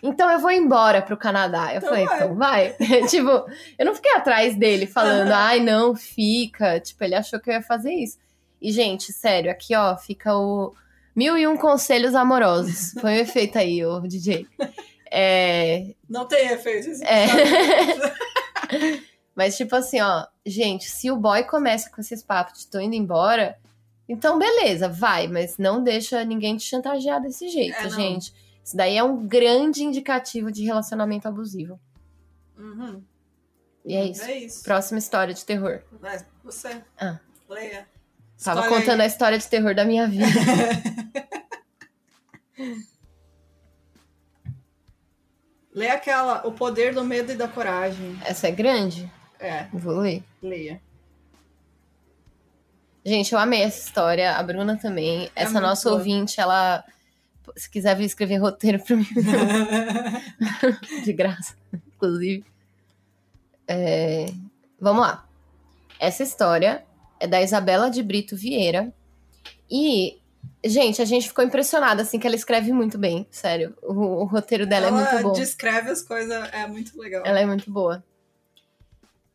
Então eu vou embora pro Canadá. Eu Então falei, vai. então vai. tipo, eu não fiquei atrás dele falando, ai, não, fica. Tipo, ele achou que eu ia fazer isso. E, gente, sério, aqui, ó, fica o mil e um conselhos amorosos. Põe o efeito aí, ô DJ. É, Não tem efeito. esse é. Mas, tipo assim, ó, gente, se o boy começa com esses papos de tô indo embora, então beleza, vai, mas não deixa ninguém te chantagear desse jeito, É, não. Isso daí é um grande indicativo de relacionamento abusivo. Uhum. E é isso. É isso. Próxima história de terror. Vai, você. Ah. Leia. Tava contando a aí. história de terror da minha vida. Lê aquela, O Poder do Medo e da Coragem. Essa é grande? É, Vou ler. leia. Gente, eu amei essa história. A Bruna também. É essa nossa boa. ouvinte, ela. Se quiser vir escrever roteiro pra mim, de graça, inclusive. É, Vamos lá. Essa história é da Isabela de Brito Vieira. E, gente, a gente ficou impressionada, assim, que ela escreve muito bem, sério. O, o roteiro dela Ela é muito bom. descreve as coisas, é muito legal. Ela é muito boa.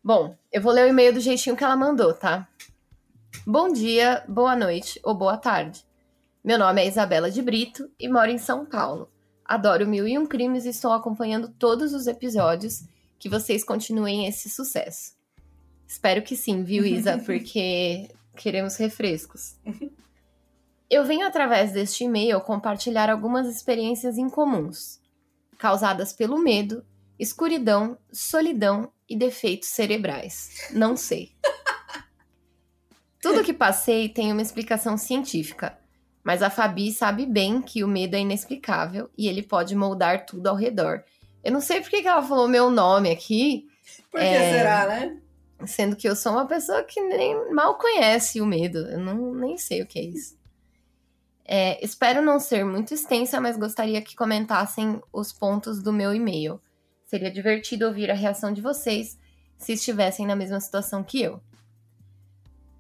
Bom, eu vou ler o e-mail do jeitinho que ela mandou, tá? Bom dia, boa noite ou boa tarde. Meu nome é Isabela de Brito e moro em São Paulo. Adoro Mil e Um Crimes e estou acompanhando todos os episódios. Que vocês continuem esse sucesso. Espero que sim, viu, Isa? Porque queremos refrescos. Eu venho através deste e-mail compartilhar algumas experiências incomuns, causadas pelo medo, escuridão, solidão e defeitos cerebrais. Não sei. Tudo que passei tem uma explicação científica, mas a Fabi sabe bem que o medo é inexplicável e ele pode moldar tudo ao redor. Eu não sei por que ela falou meu nome aqui, Por que É. será, né? sendo que eu sou uma pessoa que nem mal conhece o medo. Eu não, nem sei o que é isso. É, espero não ser muito extensa, mas gostaria que comentassem os pontos do meu e-mail. Seria divertido ouvir a reação de vocês se estivessem na mesma situação que eu.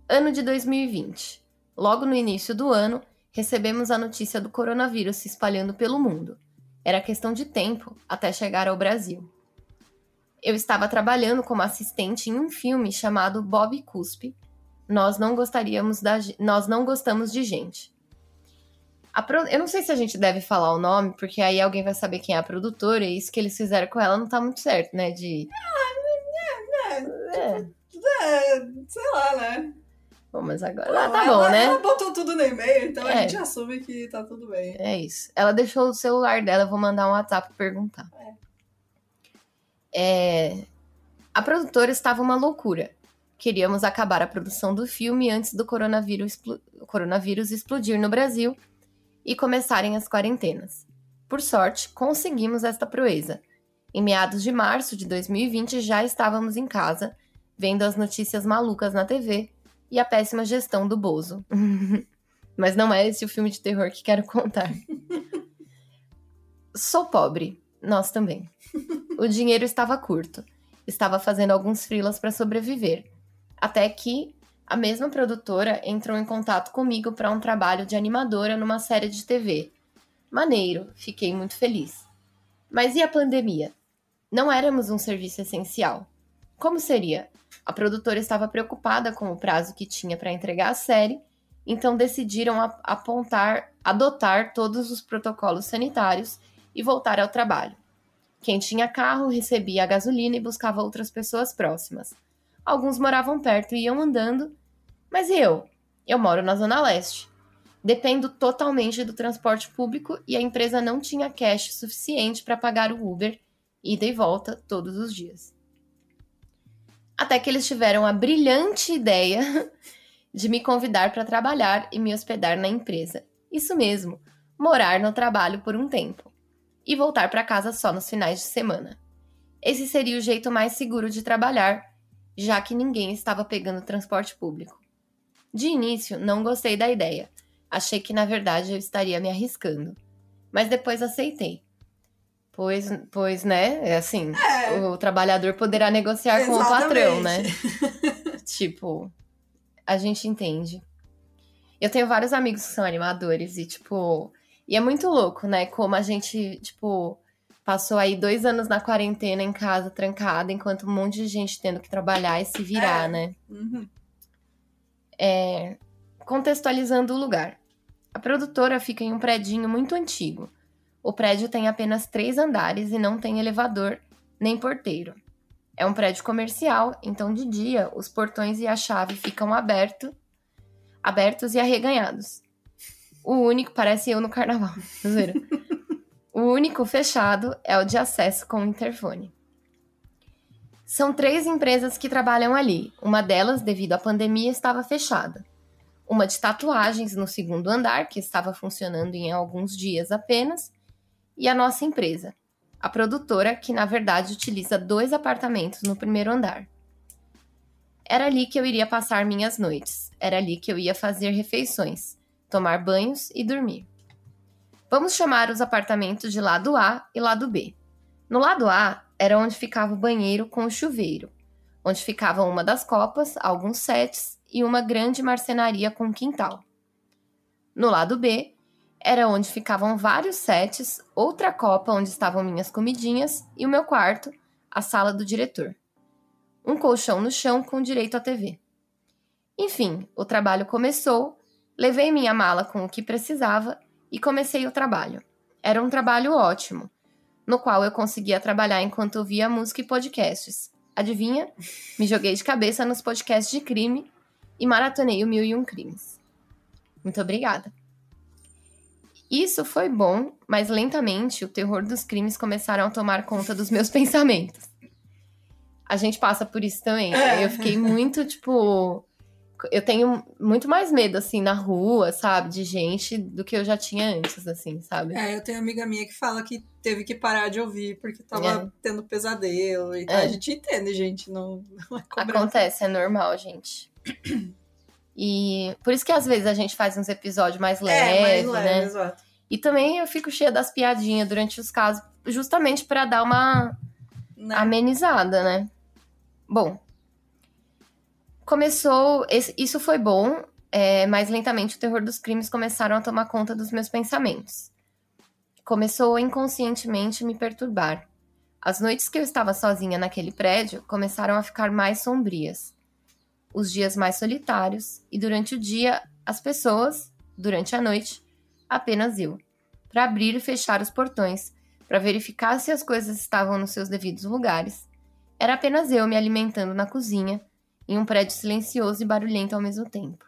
Ano de 2020. Logo no início do ano, recebemos a notícia do coronavírus se espalhando pelo mundo. Era questão de tempo até chegar ao Brasil. Eu estava trabalhando como assistente em um filme chamado Bob Cuspe. Nós não gostaríamos da, nós não gostamos de gente. A pro- Eu não sei se a gente deve falar o nome, porque aí alguém vai saber quem é a produtora, e isso que eles fizeram com ela não tá muito certo, né? De. É, É, sei lá, né? Bom, mas agora. Ela- Ah, tá ela- bom, né? Ela botou tudo no e-mail, então a É. gente assume que tá tudo bem. É isso. Ela deixou o celular dela, eu vou mandar um WhatsApp perguntar. É, A produtora estava uma loucura. Queríamos acabar a produção do filme antes do coronavírus, coronavírus explodir no Brasil e começarem as quarentenas. Por sorte, conseguimos esta proeza. Em meados de março de 2020 já estávamos em casa, vendo as notícias malucas na TV e a péssima gestão do Bozo. Mas não é esse o filme de terror que quero contar. Sou pobre, nós também. O dinheiro estava curto. Estava fazendo alguns freelas para sobreviver. Até que a mesma produtora entrou em contato comigo para um trabalho de animadora numa série de TV. Maneiro, fiquei muito feliz. Mas e a pandemia? Não éramos um serviço essencial. Como seria? A produtora estava preocupada com o prazo que tinha para entregar a série então decidiram apontar, adotar todos os protocolos sanitários e voltar ao trabalho. Quem tinha carro recebia a gasolina e buscava outras pessoas próximas. Alguns moravam perto e iam andando, mas eu? Eu moro na Zona Leste. Dependo totalmente do transporte público e a empresa não tinha cash suficiente para pagar o Uber ida e volta todos os dias. Até que eles tiveram a brilhante ideia de me convidar para trabalhar e me hospedar na empresa. Isso mesmo, morar no trabalho por um tempo e voltar para casa só nos finais de semana. Esse seria o jeito mais seguro de trabalhar, já que ninguém estava pegando transporte público. De início, não gostei da ideia. Achei que na verdade eu estaria me arriscando, mas depois aceitei. Pois, pois né? É assim, É. o trabalhador poderá negociar com o patrão, né? Exatamente. Tipo, a gente entende. Eu tenho vários amigos que são animadores e, tipo. E é muito louco, né? Como a gente, tipo, passou aí dois anos na quarentena em casa, trancada, enquanto um monte de gente tendo que trabalhar e se virar, É. né? Uhum. É, contextualizando o lugar. A produtora fica em um predinho muito antigo. O prédio tem apenas três andares e não tem elevador nem porteiro. É um prédio comercial, então de dia os portões e a chave ficam aberto, abertos e arreganhados. O único, parece eu no carnaval. O único fechado é o de acesso com interfone. São três empresas que trabalham ali. Uma delas, devido à pandemia, estava fechada. Uma de tatuagens no segundo andar, que estava funcionando em alguns dias apenas. E a nossa empresa, a produtora, que na verdade utiliza dois apartamentos no primeiro andar. Era ali que eu iria passar minhas noites. Era ali que eu ia fazer refeições, tomar banhos e dormir. Vamos chamar os apartamentos de lado A e lado B. No lado A era onde ficava o banheiro com o chuveiro, onde ficava uma das copas, alguns sets e uma grande marcenaria com quintal. No lado B era onde ficavam vários sets, outra copa onde estavam minhas comidinhas e o meu quarto, a sala do diretor. Um colchão no chão com direito à TV. Enfim, o trabalho começou, levei minha mala com o que precisava e comecei o trabalho. Era um trabalho ótimo, no qual eu conseguia trabalhar enquanto ouvia música e podcasts. Adivinha? Me joguei de cabeça nos podcasts de crime e maratonei o Mil e Um Crimes. Muito obrigada. Isso foi bom, mas lentamente o terror dos crimes começaram a tomar conta dos meus pensamentos. A gente passa por isso também. É. Eu fiquei muito, tipo. Eu tenho muito mais medo, assim, na rua, sabe? De gente do que eu já tinha antes, assim, sabe? É, eu tenho amiga minha que fala que teve que parar de ouvir porque tava É. tendo pesadelo e. É. A gente entende, gente. Não, não é. Acontece, é normal, gente. E por isso que às vezes a gente faz uns episódios mais leves, É, mais né? leve, exato. E também eu fico cheia das piadinhas durante os casos, justamente pra dar uma Né? amenizada, né? Bom, começou. esse- isso foi bom, é, mas lentamente o terror dos crimes começaram a tomar conta dos meus pensamentos. Começou a inconscientemente me perturbar. As noites que eu estava sozinha naquele prédio começaram a ficar mais sombrias. Os dias mais solitários, e durante o dia, as pessoas, durante a noite, apenas eu, para abrir e fechar os portões, para verificar se as coisas estavam nos seus devidos lugares. Era apenas eu me alimentando na cozinha em um prédio silencioso e barulhento ao mesmo tempo.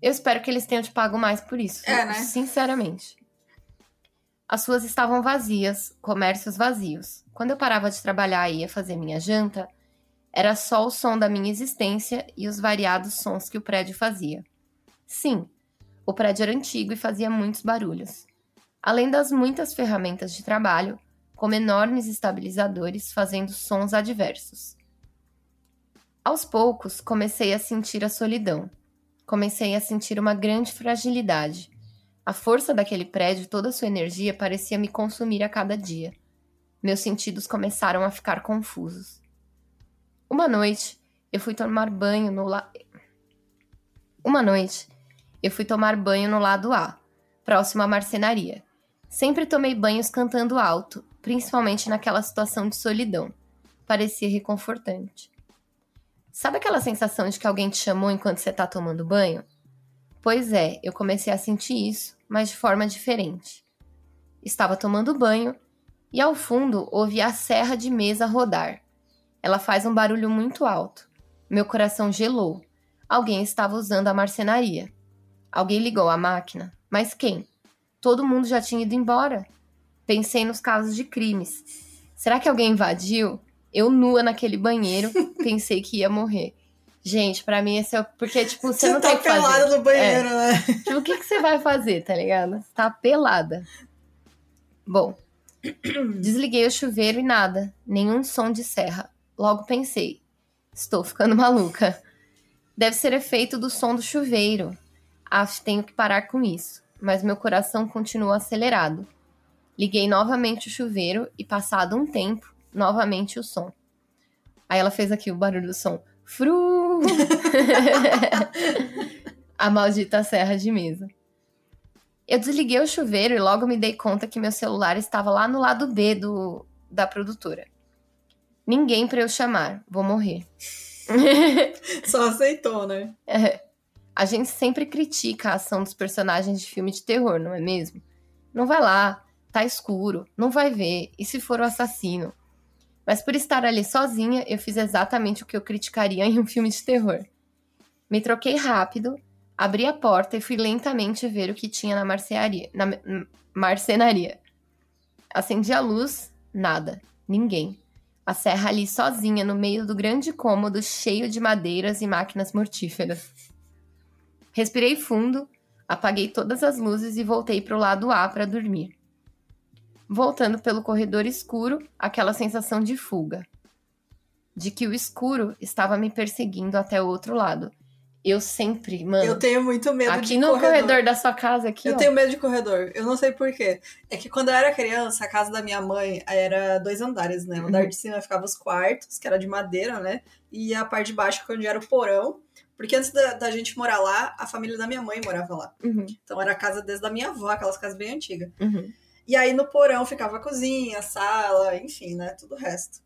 Eu espero que eles tenham te pago mais por isso, É, né? sinceramente. As ruas estavam vazias, comércios vazios. Quando eu parava de trabalhar e ia fazer minha janta, era só o som da minha existência e os variados sons que o prédio fazia. Sim, o prédio era antigo e fazia muitos barulhos. Além das muitas ferramentas de trabalho, como enormes estabilizadores fazendo sons adversos. Aos poucos, comecei a sentir a solidão. Comecei a sentir uma grande fragilidade. A força daquele prédio, toda a sua energia parecia me consumir a cada dia. Meus sentidos começaram a ficar confusos. Uma noite, eu fui tomar banho no la... Uma noite, eu fui tomar banho no lado A, próximo à marcenaria. Sempre tomei banhos cantando alto, principalmente naquela situação de solidão. Parecia reconfortante. Sabe aquela sensação de que alguém te chamou enquanto você tá tomando banho? Pois é, eu comecei a sentir isso, mas de forma diferente. Estava tomando banho e ao fundo ouvi a serra de mesa rodar. Ela faz um barulho muito alto. Meu coração gelou. Alguém estava usando a marcenaria. Alguém ligou a máquina. Mas quem? Todo mundo já tinha ido embora. Pensei nos casos de crimes. Será que alguém invadiu? Eu nua naquele banheiro, pensei que ia morrer. Gente, pra mim esse é porque tipo, você, Você não tá tem que fazer. pelada no banheiro, né? Tipo, o que, que você vai fazer, tá ligado? Você tá pelada. Bom, desliguei o chuveiro e nada. Nenhum som de serra. Logo pensei, estou ficando maluca. Deve ser efeito do som do chuveiro. Acho que tenho que parar com isso. Mas meu coração continua acelerado. Liguei novamente o chuveiro e, passado um tempo, novamente o som. Aí ela fez aqui o barulho do som. Fru! A maldita serra de mesa. Eu desliguei o chuveiro e logo me dei conta que meu celular estava lá no lado B do, da produtora. Ninguém pra eu chamar, vou morrer. Só aceitou, né? É. A gente sempre critica a ação dos personagens de filme de terror, não é mesmo? Não vai lá, tá escuro, não vai ver, e se for o assassino? Mas por estar ali sozinha, eu fiz exatamente o que eu criticaria em um filme de terror. Me troquei rápido, abri a porta e fui lentamente ver o que tinha na marcearia, na marcenaria. Acendi a luz, nada, ninguém. A serra ali sozinha no meio do grande cômodo cheio de madeiras e máquinas mortíferas. Respirei fundo, apaguei todas as luzes e voltei para o lado A para dormir. Voltando pelo corredor escuro, aquela sensação de fuga. De que o escuro estava me perseguindo até o outro lado. Eu sempre, mano. Eu tenho muito medo aqui de no corredor. da sua casa, aqui, Eu ó. tenho medo de corredor. Eu não sei porquê. É que quando eu era criança, a casa da minha mãe era dois andares, né? O andar Uhum. de cima ficava os quartos, que era de madeira, né? E a parte de baixo, onde era o porão. Porque antes da, da gente morar lá, a família da minha mãe morava lá. Uhum, Então era a casa desde a minha avó, aquelas casas bem antigas. uhum. E aí no porão ficava a cozinha, a sala, enfim, né? Tudo o resto.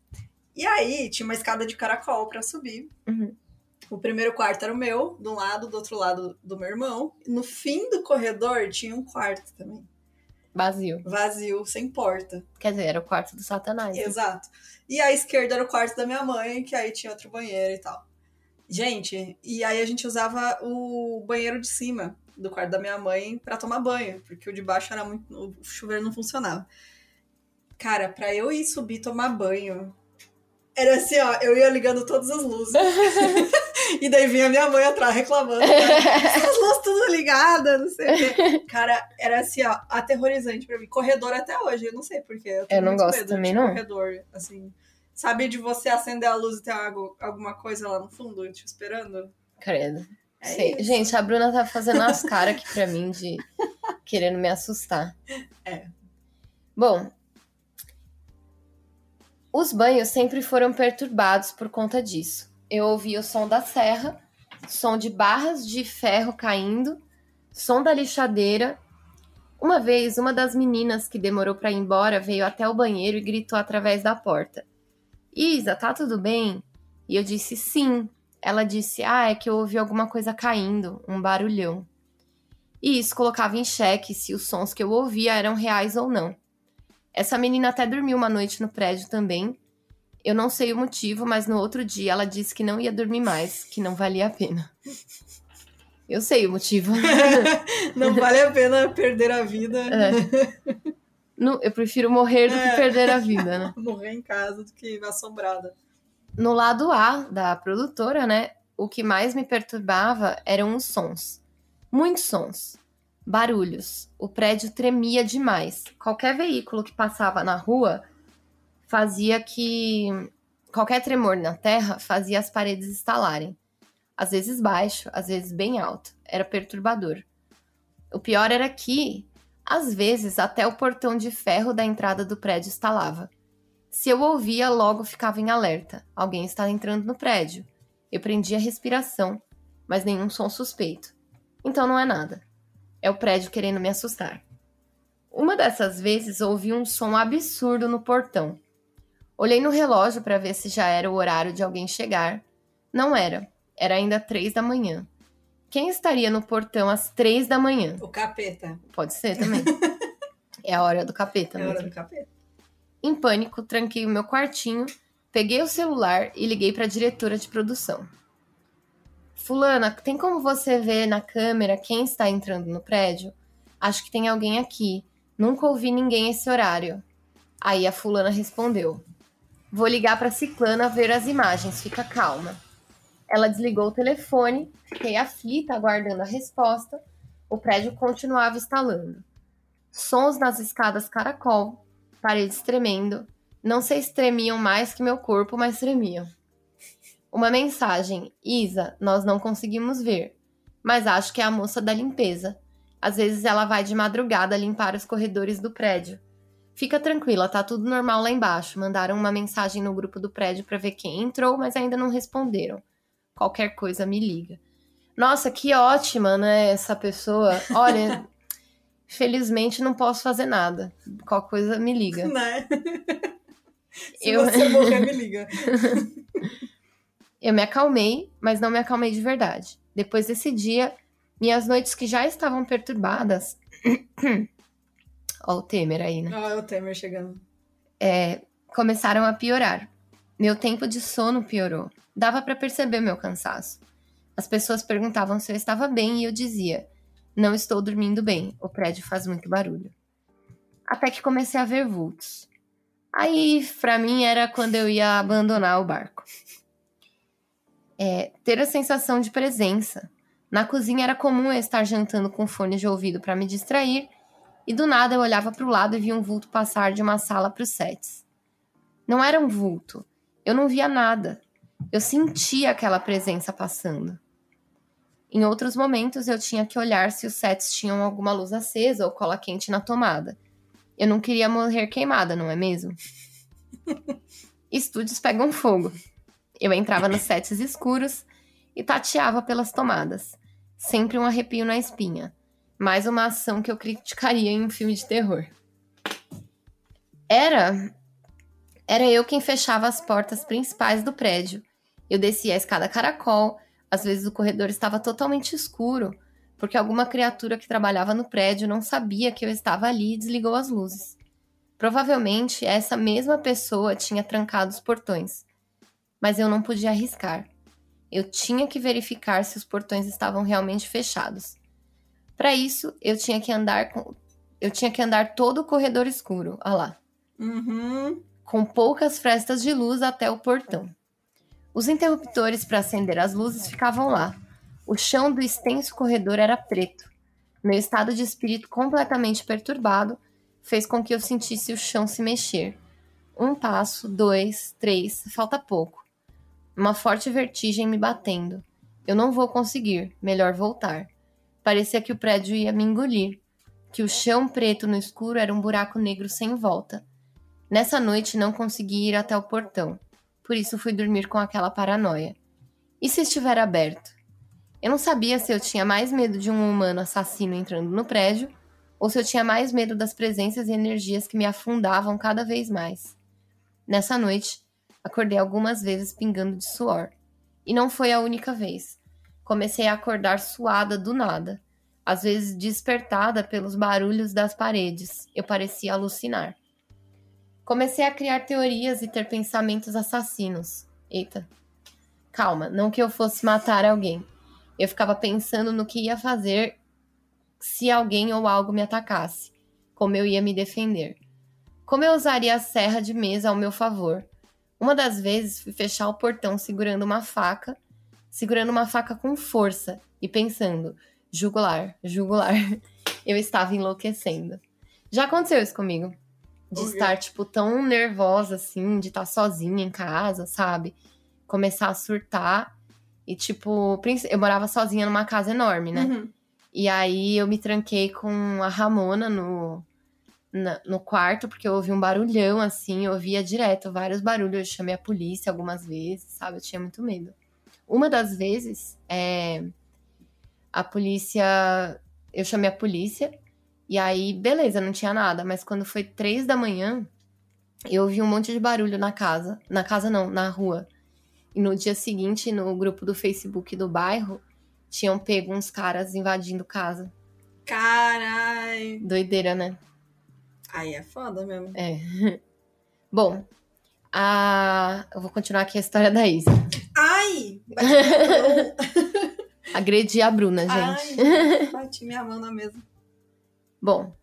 E aí tinha uma escada de caracol pra subir. Uhum. O primeiro quarto era o meu, de um lado, do outro lado do meu irmão. No fim do corredor tinha um quarto também. Vazio. Vazio, sem porta. Quer dizer, era o quarto do satanás. né? Exato. E à esquerda era o quarto da minha mãe, que aí tinha outro banheiro e tal. Gente, e aí a gente usava o banheiro de cima do quarto da minha mãe pra tomar banho, porque o de baixo era muito. O chuveiro não funcionava. Cara, pra eu ir subir tomar banho, era assim, ó, eu ia ligando todas as luzes. e daí vinha minha mãe atrás reclamando. né? As luzes tudo ligadas, não sei o quê. Cara, era assim, ó, aterrorizante pra mim. Corredor até hoje, eu não sei porquê. Eu, Eu não gosto também, de não. corredor, assim. Sabe de você acender a luz e ter algo, alguma coisa lá no fundo te esperando? Credo. É. Gente, a Bruna tá fazendo umas caras aqui pra mim de querendo me assustar. É. Bom, os banhos sempre foram perturbados por conta disso. Eu ouvia o som da serra, som de barras de ferro caindo, som da lixadeira. Uma vez, uma das meninas que demorou pra ir embora veio até o banheiro e gritou através da porta: Isa, tá tudo bem? E eu disse sim. Ela disse: Ah, é que eu ouvi alguma coisa caindo, um barulhão. E isso colocava em xeque se os sons que eu ouvia eram reais ou não. Essa menina até dormiu uma noite no prédio também. Eu não sei o motivo, mas no outro dia ela disse que não ia dormir mais, que não valia a pena. Eu sei o motivo. Não vale a pena perder a vida, É. No- eu prefiro morrer do que É. perder a vida, né? morrer em casa do que assombrada. No lado A da produtora, né? O que mais me perturbava eram os sons. Muitos sons. Barulhos. O prédio tremia demais. Qualquer veículo que passava na rua fazia que. Qualquer tremor na terra fazia as paredes estalarem. Às vezes baixo, às vezes bem alto. Era perturbador. O pior era que, às vezes, até o portão de ferro da entrada do prédio estalava. Se eu ouvia, logo ficava em alerta. Alguém está entrando no prédio. Eu prendia a respiração, mas nenhum som suspeito. Então não é nada. É o prédio querendo me assustar. Uma dessas vezes ouvi um som absurdo no portão. Olhei no relógio para ver se já era o horário de alguém chegar. Não era. Era ainda três da manhã. Quem estaria no portão às três da manhã? O capeta. Pode ser também. é a hora do capeta É mesmo. hora do capeta. Em pânico, tranquei o meu quartinho, peguei o celular e liguei para a diretora de produção. Fulana, tem como você ver na câmera quem está entrando no prédio? Acho que tem alguém aqui. Nunca ouvi ninguém esse horário. Aí a fulana respondeu: Vou ligar para Ciclana ver as imagens, fica calma. Ela desligou o telefone, fiquei aflita aguardando a resposta. O prédio continuava estalando. Sons nas escadas caracol, paredes tremendo. Não sei se tremiam mais que meu corpo, mas tremiam. Uma mensagem: Isa, nós não conseguimos ver, mas acho que é a moça da limpeza. Às vezes ela vai de madrugada limpar os corredores do prédio. Fica tranquila, tá tudo normal lá embaixo. Mandaram uma mensagem no grupo do prédio para ver quem entrou, mas ainda não responderam. Qualquer coisa me liga. Nossa, que ótima, né, essa pessoa. Olha, felizmente não posso fazer nada. Qualquer coisa me liga. Né? Se Eu- você morrer, me liga. Eu me acalmei, mas não me acalmei de verdade. Depois desse dia, minhas noites que já estavam perturbadas. Ó, o Temer aí, né? Ó, é o Temer chegando. É, começaram a piorar. Meu tempo de sono piorou. Dava pra perceber meu cansaço. As pessoas perguntavam se eu estava bem e eu dizia: Não estou dormindo bem, o prédio faz muito barulho. Até que comecei a ver vultos. Aí, pra mim, era quando eu ia abandonar o barco. É, ter a sensação de presença. Na cozinha era comum eu estar jantando com fone de ouvido para me distrair e do nada eu olhava para o lado e via um vulto passar de uma sala para os sets. Não era um vulto, eu não via nada. Eu sentia aquela presença passando. Em outros momentos eu tinha que olhar se os sets tinham alguma luz acesa ou cola quente na tomada. Eu não queria morrer queimada, não é mesmo? Estúdios pegam fogo. Eu entrava nos sets escuros e tateava pelas tomadas. Sempre um arrepio na espinha. Mais uma ação que eu criticaria em um filme de terror. Era. Era eu quem fechava as portas principais do prédio. Eu descia a escada caracol, às vezes o corredor estava totalmente escuro, porque alguma criatura que trabalhava no prédio não sabia que eu estava ali e desligou as luzes. Provavelmente essa mesma pessoa tinha trancado os portões, mas eu não podia arriscar. Eu tinha que verificar se os portões estavam realmente fechados. Para isso, eu tinha que andar com eu tinha que andar todo o corredor escuro, ah lá, Uhum. com poucas frestas de luz até o portão. Os interruptores para acender as luzes ficavam lá. O chão do extenso corredor era preto. Meu estado de espírito completamente perturbado fez com que eu sentisse o chão se mexer. Um passo, dois, três, falta pouco. Uma forte vertigem me batendo. Eu não vou conseguir, melhor voltar. Parecia que o prédio ia me engolir, que o chão preto no escuro era um buraco negro sem volta. Nessa noite não consegui ir até o portão, por isso fui dormir com aquela paranoia. E se estiver aberto? Eu não sabia se eu tinha mais medo de um humano assassino entrando no prédio ou se eu tinha mais medo das presenças e energias que me afundavam cada vez mais. Nessa noite, acordei algumas vezes pingando de suor. E não foi a única vez. Comecei a acordar suada do nada, às vezes despertada pelos barulhos das paredes. Eu parecia alucinar. Comecei a criar teorias e ter pensamentos assassinos. Eita. Calma, não que eu fosse matar alguém. Eu ficava pensando no que ia fazer se alguém ou algo me atacasse, como eu ia me defender. Como eu usaria a serra de mesa ao meu favor. Uma das vezes fui fechar o portão segurando uma faca, segurando uma faca com força e pensando: jugular, jugular. Eu estava enlouquecendo. Já aconteceu isso comigo. De O quê? estar, tipo, tão nervosa assim, de estar sozinha em casa, sabe? Começar a surtar. E, tipo, eu morava sozinha numa casa enorme, né? Uhum. E aí eu me tranquei com a Ramona no, na- no quarto, porque eu ouvi um barulhão, assim, eu ouvia direto vários barulhos. Eu chamei a polícia algumas vezes, sabe? Eu tinha muito medo. Uma das vezes, é, a polícia. Eu chamei a polícia, e aí, beleza, não tinha nada. Mas quando foi três da manhã, eu ouvi um monte de barulho na casa. Na casa não, na rua. E no dia seguinte, no grupo do Facebook do bairro, tinham pego uns caras invadindo casa. Carai. Doideira, né? Aí é foda mesmo. É. Bom, a... eu vou continuar aqui a história da Isa. Ai! Agredi a Bruna, gente. Ai, bati minha mão na mesa. Bom,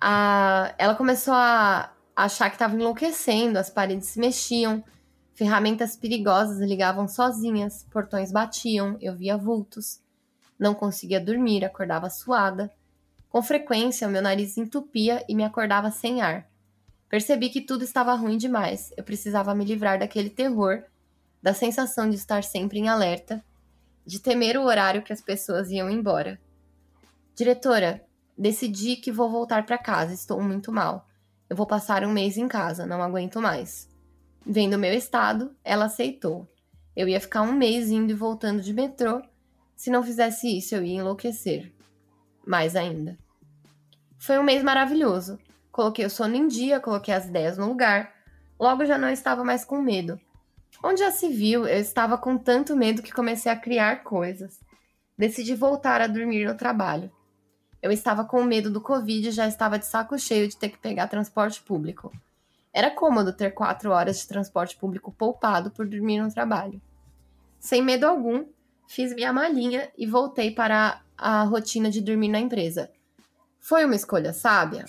a... ela começou a achar que estava enlouquecendo, as paredes se mexiam, ferramentas perigosas ligavam sozinhas, portões batiam, eu via vultos. Não conseguia dormir, acordava suada. Com frequência, meu nariz entupia e me acordava sem ar. Percebi que tudo estava ruim demais. Eu precisava me livrar daquele terror, da sensação de estar sempre em alerta, de temer o horário que as pessoas iam embora. Diretora, decidi que vou voltar para casa. Estou muito mal. Eu vou passar um mês em casa, não aguento mais. Vendo meu estado, ela aceitou. Eu ia ficar um mês indo e voltando de metrô. Se não fizesse isso, eu ia enlouquecer. Mais ainda. Foi um mês maravilhoso. Coloquei o sono em dia, coloquei as ideias no lugar. Logo já não estava mais com medo. Onde já se viu, eu estava com tanto medo que comecei a criar coisas. Decidi voltar a dormir no trabalho. Eu estava com medo do Covid e já estava de saco cheio de ter que pegar transporte público. Era cômodo ter quatro horas de transporte público poupado por dormir no trabalho. Sem medo algum, fiz minha malinha e voltei para a rotina de dormir na empresa. Foi uma escolha sábia?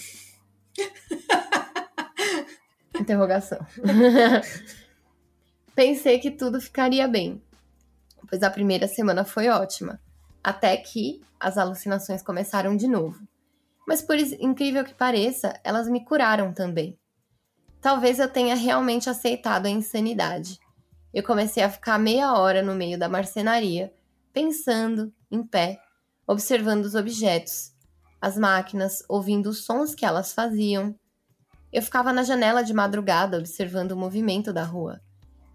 Interrogação. Pensei que tudo ficaria bem, pois a primeira semana foi ótima, até que as alucinações começaram de novo. Mas por incrível que pareça, elas me curaram também. Talvez eu tenha realmente aceitado a insanidade. Eu comecei a ficar meia hora no meio da marcenaria, pensando, em pé, observando os objetos, as máquinas, ouvindo os sons que elas faziam. Eu ficava na janela de madrugada observando o movimento da rua,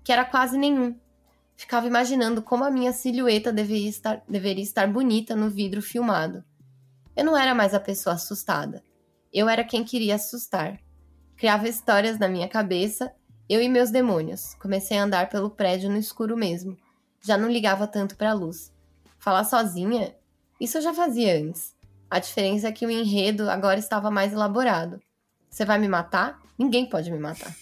que era quase nenhum. Ficava imaginando como a minha silhueta deveria estar, deveria estar bonita no vidro filmado. Eu não era mais a pessoa assustada. Eu era quem queria assustar. Criava histórias na minha cabeça, eu e meus demônios. Comecei a andar pelo prédio no escuro mesmo. Já não ligava tanto para a luz. Falar sozinha? Isso eu já fazia antes. A diferença é que o enredo agora estava mais elaborado. Você vai me matar? Ninguém pode me matar.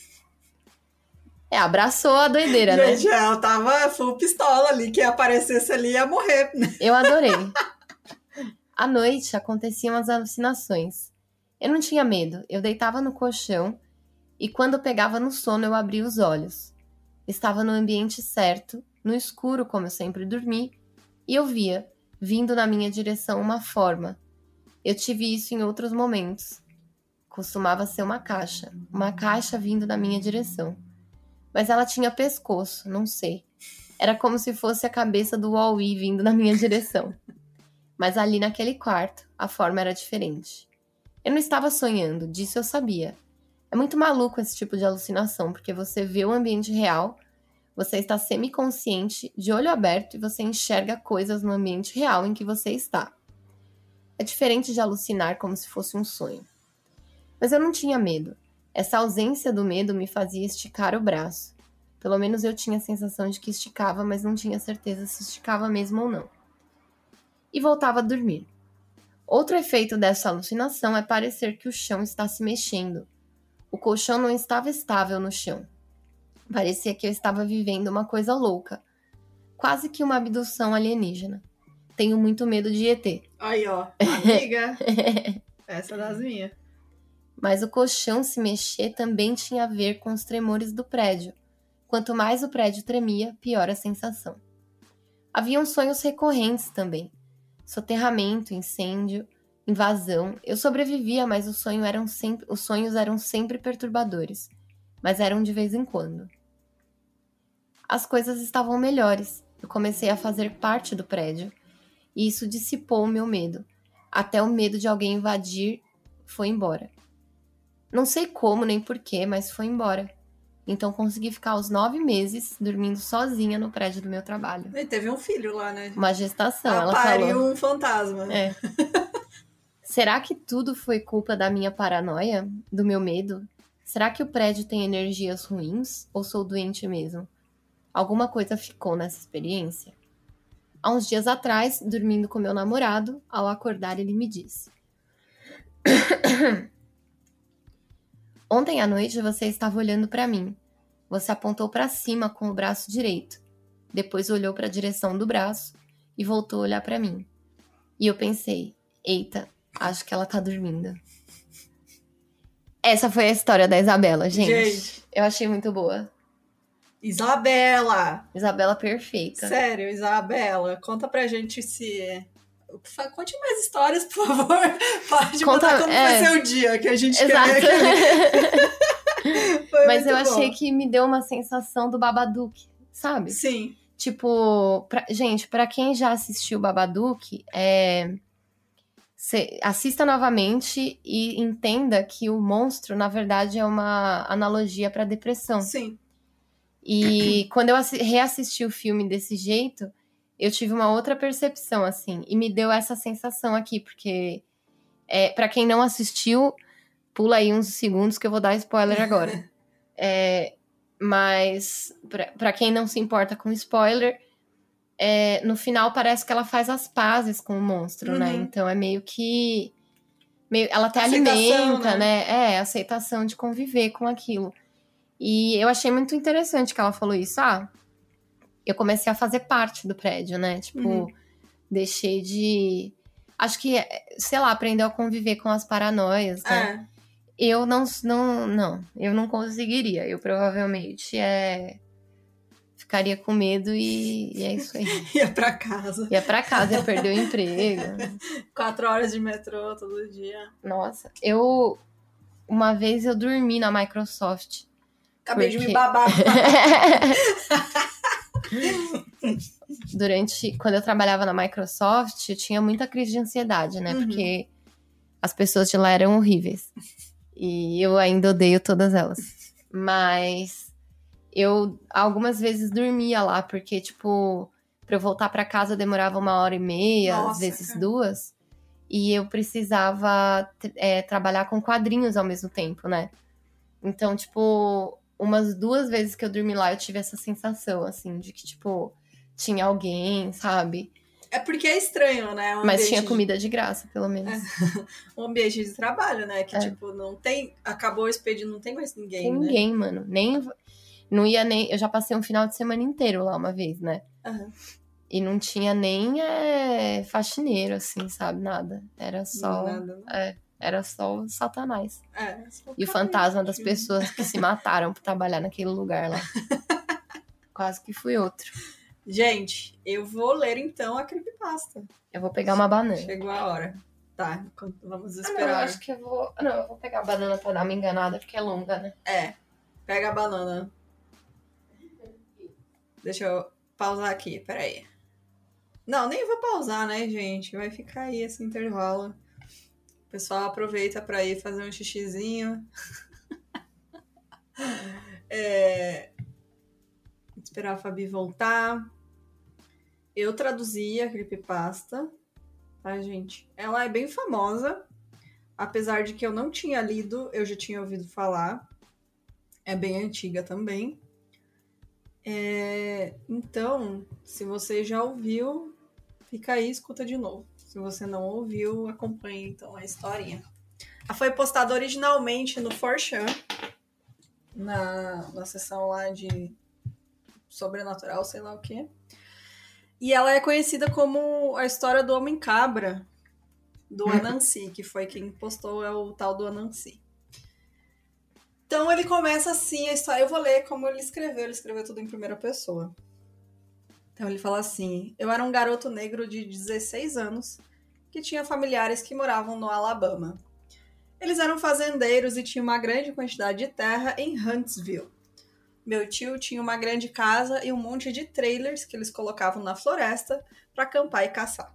É, abraçou a doideira, né? Gente, ela tava full pistola ali, que aparecesse ali ia morrer. Eu adorei. À noite aconteciam as alucinações. Eu não tinha medo, eu deitava no colchão e quando pegava no sono eu abria os olhos. Estava no ambiente certo, no escuro como eu sempre dormi, e eu via, vindo na minha direção, uma forma. Eu tive isso em outros momentos. Costumava ser uma caixa, uma caixa vindo na minha direção. Mas ela tinha pescoço, não sei. Era como se fosse a cabeça do Wall-E vindo na minha direção. Mas ali naquele quarto, a forma era diferente. Eu não estava sonhando, disso eu sabia. É muito maluco esse tipo de alucinação, porque você vê o ambiente real, você está semiconsciente, de olho aberto e você enxerga coisas no ambiente real em que você está. É diferente de alucinar como se fosse um sonho. Mas eu não tinha medo. Essa ausência do medo me fazia esticar o braço. Pelo menos eu tinha a sensação de que esticava, mas não tinha certeza se esticava mesmo ou não. E voltava a dormir. Outro efeito dessa alucinação é parecer que o chão está se mexendo. O colchão não estava estável no chão. Parecia que eu estava vivendo uma coisa louca. Quase que uma abdução alienígena. Tenho muito medo de ET. Aí, ó. Amiga. Essa é das minhas. Mas o colchão se mexer também tinha a ver com os tremores do prédio. Quanto mais o prédio tremia, pior a sensação. Haviam sonhos recorrentes também: soterramento, incêndio, invasão. Eu sobrevivia, mas os, sonhos eram sempre, os sonhos eram sempre perturbadores, mas eram de vez em quando. As coisas estavam melhores. Eu comecei a fazer parte do prédio, e isso dissipou o meu medo. Até o medo de alguém invadir foi embora. Não sei como nem porquê, mas foi embora. Então consegui ficar os nove meses dormindo sozinha no prédio do meu trabalho. E teve um filho lá, né? Uma gestação, Ah, ela pariu falou. um fantasma. É. Será que tudo foi culpa da minha paranoia? Do meu medo? Será que o prédio tem energias ruins? Ou sou doente mesmo? Alguma coisa ficou nessa experiência? Há uns dias atrás, dormindo com meu namorado, ao acordar ele me disse: Ontem à noite você estava olhando para mim. Você apontou para cima com o braço direito. Depois olhou para a direção do braço e voltou a olhar para mim. E eu pensei: Eita, acho que ela tá dormindo. Essa foi a história da Isabela, gente. Gente. Eu achei muito boa. Isabela! Isabela perfeita. Sério, Isabela, conta pra gente se. Conte mais histórias, por favor. Pode Conta- contar como é. foi seu dia, que a gente Exato. quer. Mas eu bom. achei que me deu uma sensação do Babadook, sabe? Sim. Tipo, pra- gente, pra quem já assistiu Babadook, é, cê- assista novamente e entenda que o monstro, na verdade, é uma analogia pra depressão. Sim. E quando eu assi- reassisti o filme desse jeito, eu tive uma outra percepção, assim, e me deu essa sensação aqui, porque é, para quem não assistiu, pula aí uns segundos que eu vou dar spoiler agora. É, mas pra- pra quem não se importa com spoiler, é, no final parece que ela faz as pazes com o monstro, né? Uhum. Então é meio que. Meio, ela até Aceitação, alimenta, né? né? É, aceitação de conviver com aquilo. E eu achei muito interessante que ela falou isso. Ah, eu comecei a fazer parte do prédio, né? Tipo, Uhum. deixei de. Acho que, sei lá, aprendeu a conviver com as paranoias, né? É. Eu não, não, não, eu não conseguiria. Eu provavelmente é, ficaria com medo e, e é isso aí. Ia pra casa. Ia pra casa, ia perder o emprego. Quatro horas de metrô todo dia. Nossa, eu. Uma vez eu dormi na Microsoft. Acabei de Por me babar. Durante. Quando eu trabalhava na Microsoft, eu tinha muita crise de ansiedade, né? Uhum. Porque as pessoas de lá eram horríveis. E eu ainda odeio todas elas. Mas eu algumas vezes dormia lá, porque, tipo, pra eu voltar pra casa demorava uma hora e meia, às Nossa, vezes cara. duas. E eu precisava é, trabalhar com quadrinhos ao mesmo tempo, né? Então, tipo, umas duas vezes que eu dormi lá, eu tive essa sensação, assim, de que, tipo, tinha alguém, sabe? É porque é estranho, né? Um Mas tinha de- comida de graça, pelo menos. Um ambiente de trabalho, né? Que, É. tipo, não tem. Acabou o expediente, não tem mais ninguém, Tem né? ninguém, mano. Nem. Não ia nem. Eu já passei um final de semana inteiro lá uma vez, né? Aham. E não tinha nem é, faxineiro, assim, sabe? Nada. Era só. Nada, né? É, era só o Satanás. É, E o fantasma das pessoas que se mataram por trabalhar naquele lugar lá. Quase que fui outro. Gente, eu vou ler então a creepypasta. Eu vou pegar uma banana. Chegou a hora. Tá, vamos Ah, não, eu esperar. acho que eu vou. Não, eu vou pegar a banana pra dar uma enganada, porque é longa, né? É, pega a banana. Deixa eu pausar aqui, peraí. Não, nem vou pausar, né, gente? Vai ficar aí esse intervalo. O pessoal aproveita pra ir fazer um xixizinho. é... Esperar a Fabi voltar. Eu traduzi a creepypasta, tá, gente? Ela é bem famosa. Apesar de que eu não tinha lido, eu já tinha ouvido falar. É bem antiga também. É, Então, se você já ouviu, fica aí escuta de novo. Se você não ouviu, acompanhe então a historinha. Ela foi postada originalmente no 4chan na, na sessão lá de sobrenatural, sei lá o quê. E ela é conhecida como a história do Homem Cabra, do Anansi, que foi quem postou é o tal do Anansi. Então ele começa assim a história. Eu vou ler como ele escreveu. Ele escreveu tudo em primeira pessoa. Então ele fala assim: Eu era um garoto negro de 16 anos que tinha familiares que moravam no Alabama. Eles eram fazendeiros e tinham uma grande quantidade de terra em Huntsville. Meu tio tinha uma grande casa e um monte de trailers que eles colocavam na floresta para acampar e caçar.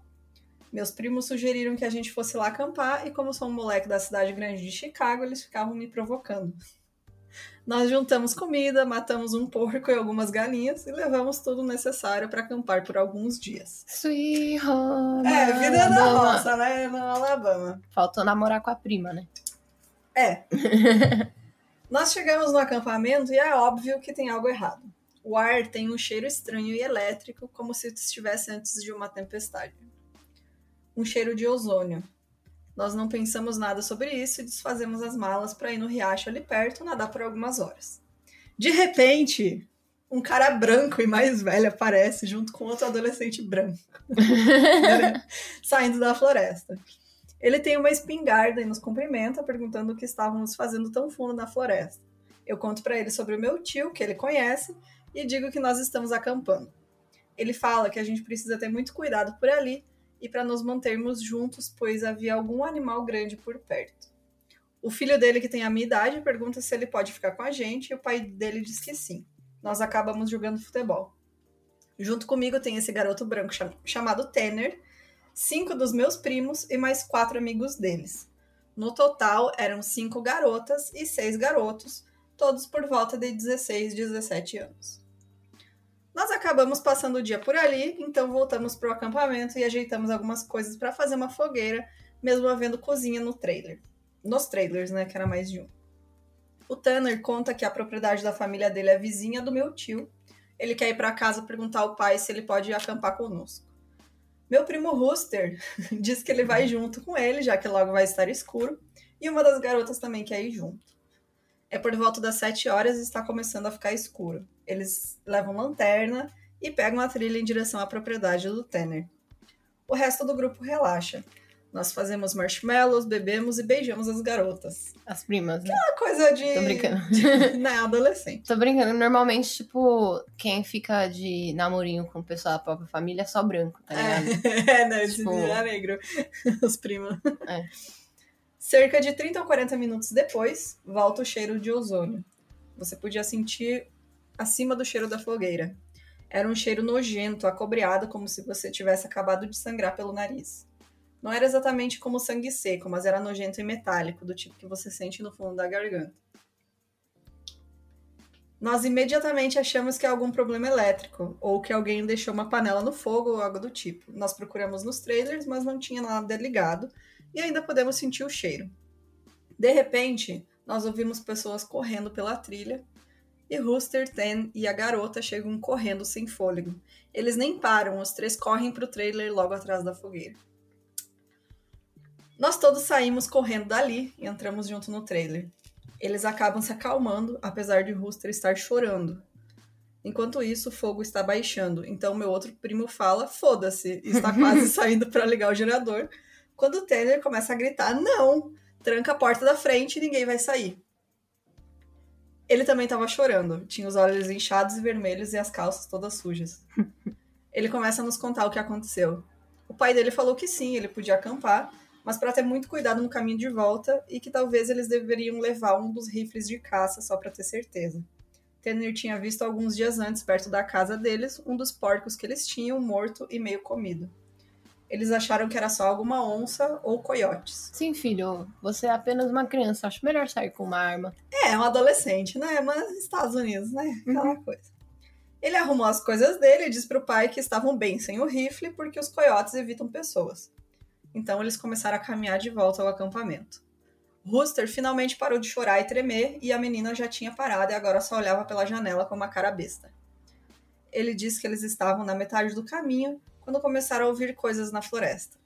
Meus primos sugeriram que a gente fosse lá acampar e como sou um moleque da cidade grande de Chicago, eles ficavam me provocando. Nós juntamos comida, matamos um porco e algumas galinhas e levamos tudo necessário para acampar por alguns dias. Sweet home. É, vida da Alabama. roça, né? No Alabama. Faltou namorar com a prima, né? É. Nós chegamos no acampamento e é óbvio que tem algo errado. O ar tem um cheiro estranho e elétrico, como se estivesse antes de uma tempestade. Um cheiro de ozônio. Nós não pensamos nada sobre isso e desfazemos as malas para ir no riacho ali perto nadar por algumas horas. De repente, um cara branco e mais velho aparece junto com outro adolescente branco, saindo da floresta. Ele tem uma espingarda e nos cumprimenta, perguntando o que estávamos fazendo tão fundo na floresta. Eu conto para ele sobre o meu tio, que ele conhece, e digo que nós estamos acampando. Ele fala que a gente precisa ter muito cuidado por ali e para nos mantermos juntos, pois havia algum animal grande por perto. O filho dele, que tem a minha idade, pergunta se ele pode ficar com a gente e o pai dele diz que sim. Nós acabamos jogando futebol. Junto comigo tem esse garoto branco cham- chamado Tanner, cinco dos meus primos e mais quatro amigos deles. No total, eram cinco garotas e seis garotos, todos por volta de 16, 17 anos. Nós acabamos passando o dia por ali, então voltamos para o acampamento e ajeitamos algumas coisas para fazer uma fogueira, mesmo havendo cozinha no trailer. Nos trailers, né? Que era mais de um. O Tanner conta que a propriedade da família dele é vizinha do meu tio. Ele quer ir para casa perguntar ao pai se ele pode acampar conosco. Meu primo Rooster diz que ele vai junto com ele, já que logo vai estar escuro, e uma das garotas também quer ir junto. É por volta das 7 horas e está começando a ficar escuro. Eles levam lanterna e pegam a trilha em direção à propriedade do Tanner. O resto do grupo relaxa. Nós fazemos marshmallows, bebemos e beijamos as garotas. As primas, né? Uma coisa de. Tô brincando. né, adolescente. Tô brincando. Normalmente, tipo, quem fica de namorinho com o pessoal da própria família é só branco, tá ligado? É, né? Esse Tipo- é negro. Os primos. É. Cerca de 30 ou 40 minutos depois, volta o cheiro de ozônio. Você podia sentir acima do cheiro da fogueira. Era um cheiro nojento, acobreado, como se você tivesse acabado de sangrar pelo nariz. Não era exatamente como sangue seco, mas era nojento e metálico, do tipo que você sente no fundo da garganta. Nós imediatamente achamos que é algum problema elétrico, ou que alguém deixou uma panela no fogo ou algo do tipo. Nós procuramos nos trailers, mas não tinha nada ligado, e ainda podemos sentir o cheiro. De repente, nós ouvimos pessoas correndo pela trilha, e Rooster, Ten e a garota chegam correndo sem fôlego. Eles nem param, os três correm pro trailer logo atrás da fogueira. Nós todos saímos correndo dali e entramos junto no trailer. Eles acabam se acalmando, apesar de Rooster estar chorando. Enquanto isso, o fogo está baixando, então meu outro primo fala: foda-se, está quase saindo para ligar o gerador. Quando o Tanner começa a gritar: não, tranca a porta da frente e ninguém vai sair. Ele também estava chorando, tinha os olhos inchados e vermelhos e as calças todas sujas. Ele começa a nos contar o que aconteceu. O pai dele falou que sim, ele podia acampar, mas para ter muito cuidado no caminho de volta e que talvez eles deveriam levar um dos rifles de caça só para ter certeza. Tanner tinha visto alguns dias antes, perto da casa deles, um dos porcos que eles tinham morto e meio comido. Eles acharam que era só alguma onça ou coiotes. Sim, filho, você é apenas uma criança. Acho melhor sair com uma arma. É, um adolescente, né? Mas Estados Unidos, né? Aquela coisa. Ele arrumou as coisas dele e disse pro pai que estavam bem sem o rifle porque os coiotes evitam pessoas. Então eles começaram a caminhar de volta ao acampamento. Rooster finalmente parou de chorar e tremer e a menina já tinha parado e agora só olhava pela janela com uma cara besta. Ele disse que eles estavam na metade do caminho quando começaram a ouvir coisas na floresta.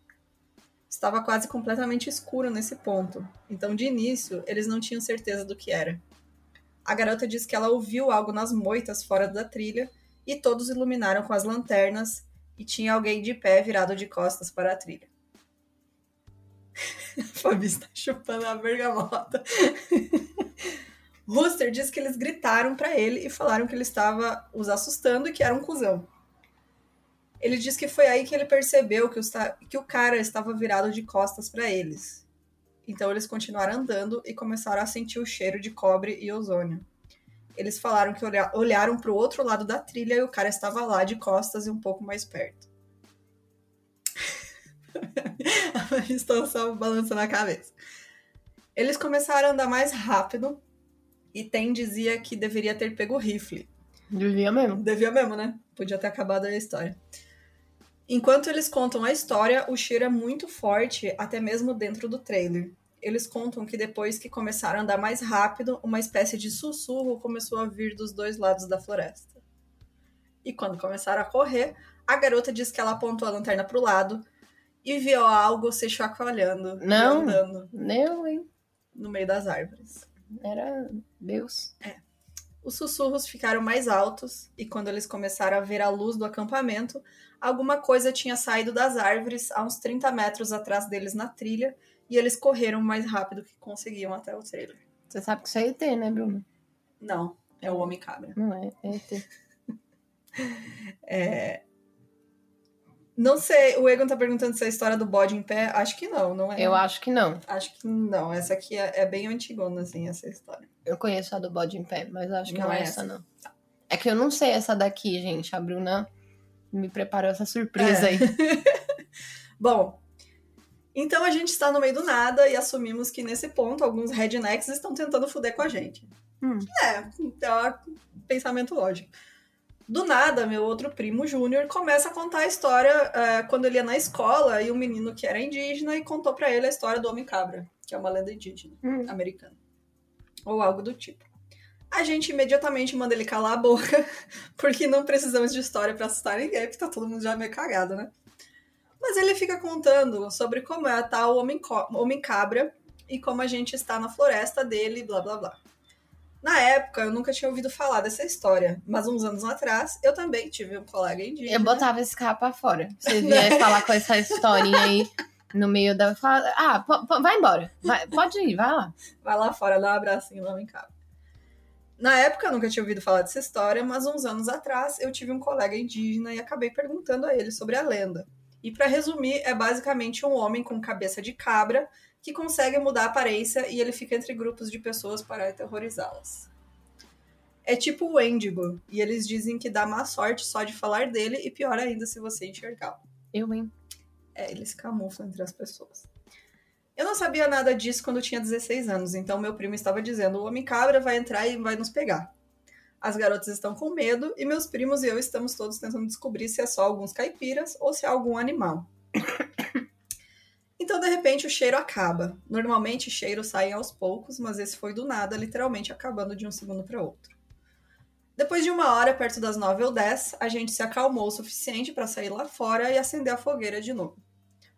Estava quase completamente escuro nesse ponto, então de início eles não tinham certeza do que era. A garota diz que ela ouviu algo nas moitas fora da trilha e todos iluminaram com as lanternas e tinha alguém de pé virado de costas para a trilha. a Fabi está chupando a bergamota. Rooster diz que eles gritaram para ele e falaram que ele estava os assustando e que era um cuzão. Ele diz que foi aí que ele percebeu que que o cara estava virado de costas para eles. Então eles continuaram andando e começaram a sentir o cheiro de cobre e ozônio. Eles falaram que olha- olharam para o outro lado da trilha e o cara estava lá de costas e um pouco mais perto. Estou só balançando a cabeça. Eles começaram a andar mais rápido e Tem dizia que deveria ter pego o rifle. Devia mesmo. Devia mesmo, né? Podia ter acabado a história. Enquanto eles contam a história, o cheiro é muito forte, até mesmo dentro do trailer. Eles contam que depois que começaram a andar mais rápido, uma espécie de sussurro começou a vir dos dois lados da floresta. E quando começaram a correr, a garota diz que ela apontou a lanterna pro lado e viu algo se chacoalhando Não. andando Eu, hein? no meio das árvores. Era Deus. Os sussurros ficaram mais altos e quando eles começaram a ver a luz do acampamento, alguma coisa tinha saído das árvores a uns 30 metros atrás deles na trilha e eles correram mais rápido que conseguiam até o trailer. Você sabe que isso é ET, né, Bruno? Não, é o Homem Cabra. Não é, é ET. É... Não sei, o Egon tá perguntando se é a história do bode em pé. Acho que não, não é? Eu acho que não. Acho que não. Essa aqui é, é bem antigona, assim, essa história. Eu conheço a do bode em pé, mas acho que Não não, é é essa. essa, não. É que eu não sei essa daqui, gente. A Bruna me preparou essa surpresa É. aí. Bom, então a gente está no meio do nada e assumimos que nesse ponto alguns rednecks estão tentando foder com a gente. Hum. É, então é um pensamento lógico. Do nada, meu outro primo Júnior começa a contar a história é, quando ele ia na escola e um menino que era indígena e contou pra ele a história do Homem Cabra, que é uma lenda indígena Hum. americana. Ou algo do tipo. A gente imediatamente manda ele calar a boca, porque não precisamos de história pra assustar ninguém, porque tá todo mundo já meio cagado, né? Mas ele fica contando sobre como é a tal homem, co- homem cabra e como a gente está na floresta dele, blá blá blá. Na época, eu nunca tinha ouvido falar dessa história, mas uns anos atrás, eu também tive um colega indígena. Eu botava esse cara pra fora. Você vier falar com essa historinha aí no meio da. Ah, vai embora. Vai- pode ir, vai lá. Vai lá fora, dá um abracinho no homem cabra. Na época, eu nunca tinha ouvido falar dessa história, mas uns anos atrás, eu tive um colega indígena e acabei perguntando a ele sobre a lenda. E para resumir, é basicamente um homem com cabeça de cabra que consegue mudar a aparência e ele fica entre grupos de pessoas para aterrorizá-las. É tipo o Wendigo, e eles dizem que dá má sorte só de falar dele e pior ainda se você enxergá-lo. Eu, hein? É, ele se camufla entre as pessoas. Eu não sabia nada disso quando eu tinha 16 anos, então meu primo estava dizendo: o homem cabra vai entrar e vai nos pegar. As garotas estão com medo e meus primos e eu estamos todos tentando descobrir se é só alguns caipiras ou se é algum animal. Então, de repente, o cheiro acaba. Normalmente, cheiros saem aos poucos, mas esse foi do nada, literalmente acabando de um segundo para outro. Depois de uma hora, perto das 9 ou 10, a gente se acalmou o suficiente para sair lá fora e acender a fogueira de novo.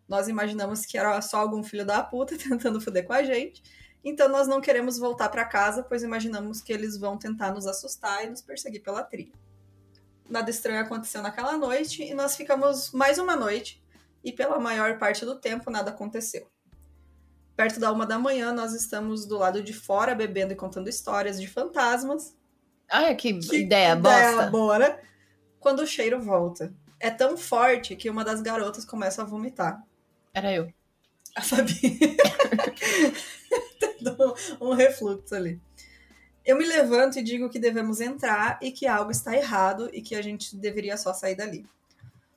Nós imaginamos que era só algum filho da puta tentando foder com a gente, então nós não queremos voltar para casa, pois imaginamos que eles vão tentar nos assustar e nos perseguir pela trilha. Nada estranho aconteceu naquela noite e nós ficamos mais uma noite e pela maior parte do tempo nada aconteceu. Perto da uma da manhã, nós estamos do lado de fora bebendo e contando histórias de fantasmas Ai, que, que ideia, bosta. boa, né? Quando o cheiro volta. É tão forte que uma das garotas começa a vomitar. Era eu. A Fabi. Deu um refluxo ali. Eu me levanto e digo que devemos entrar e que algo está errado e que a gente deveria só sair dali.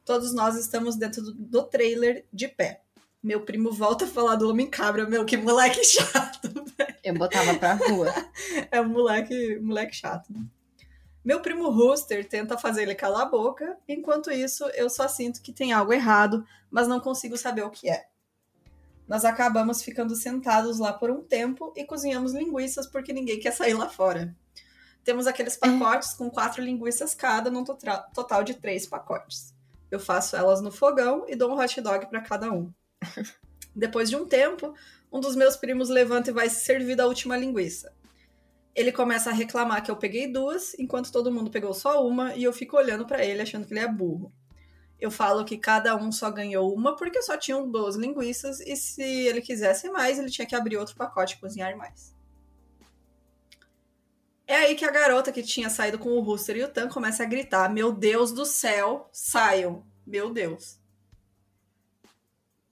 Todos nós estamos dentro do, do trailer de pé. Meu primo volta a falar do homem cabra, meu, que moleque chato. Eu botava pra rua. É um moleque, moleque chato. Né? Meu primo Rooster tenta fazer ele calar a boca, enquanto isso eu só sinto que tem algo errado, mas não consigo saber o que é. Nós acabamos ficando sentados lá por um tempo e cozinhamos linguiças porque ninguém quer sair lá fora. Temos aqueles pacotes com quatro linguiças cada, num total de três pacotes. Eu faço elas no fogão e dou um hot dog para cada um. Depois de um tempo, um dos meus primos levanta e vai se servir da última linguiça. Ele começa a reclamar que eu peguei duas, enquanto todo mundo pegou só uma, e eu fico olhando pra ele achando que ele é burro. Eu falo que cada um só ganhou uma porque só tinham duas linguiças, e se ele quisesse mais, ele tinha que abrir outro pacote e cozinhar mais. É aí que a garota que tinha saído com o Rooster e o Tan começa a gritar: Meu Deus do céu, saiam! Meu Deus.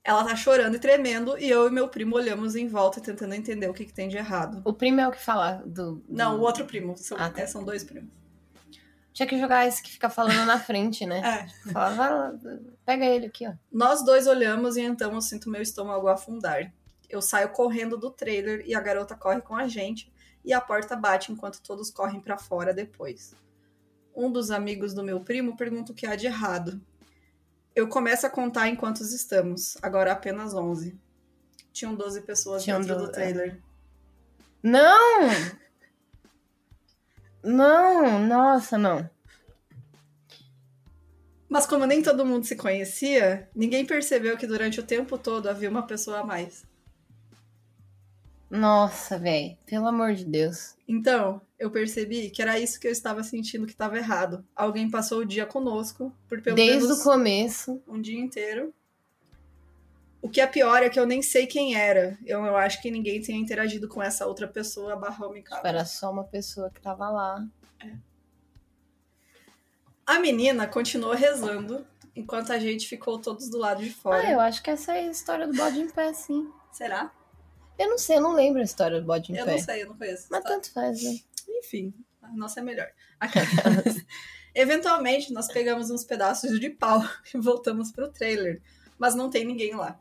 Ela tá chorando e tremendo, e eu e meu primo olhamos em volta tentando entender o que, que tem de errado. O primo é o que fala do. do- Não, o outro primo. São, Ah, tá. é, são dois primos. Tinha que jogar esse que fica falando na frente, né? É. Fala, vai lá, pega ele aqui, ó. Nós dois olhamos e então eu sinto meu estômago afundar. Eu saio correndo do trailer e a garota corre com a gente e a porta bate enquanto todos correm pra fora depois. Um dos amigos do meu primo pergunta o que há de errado. Eu começo a contar em quantos estamos, agora apenas 11. Tinham 12 pessoas Tinham dentro do- do trailer. Não! Não, nossa, não. Mas como nem todo mundo se conhecia, ninguém percebeu que durante o tempo todo havia uma pessoa a mais. Nossa, velho. Pelo amor de Deus. Então, eu percebi que era isso que eu estava sentindo que estava errado. Alguém passou o dia conosco, por pelo Desde menos o começo. um dia inteiro. O que é pior é que eu nem sei quem era. Eu, eu acho que ninguém tinha interagido com essa outra pessoa barra homem cabra. Era só uma pessoa que tava lá. A menina continuou rezando, enquanto a gente ficou todos do lado de fora. Ah, eu acho que essa é a história do bode em pé, sim. Será? Eu não sei, eu não lembro a história do bode em Eu pé. não sei, eu não conheço. Mas Tá. tanto faz, né? Enfim, a nossa é melhor. Eventualmente, nós pegamos uns pedaços de pau e voltamos pro trailer, mas não tem ninguém lá.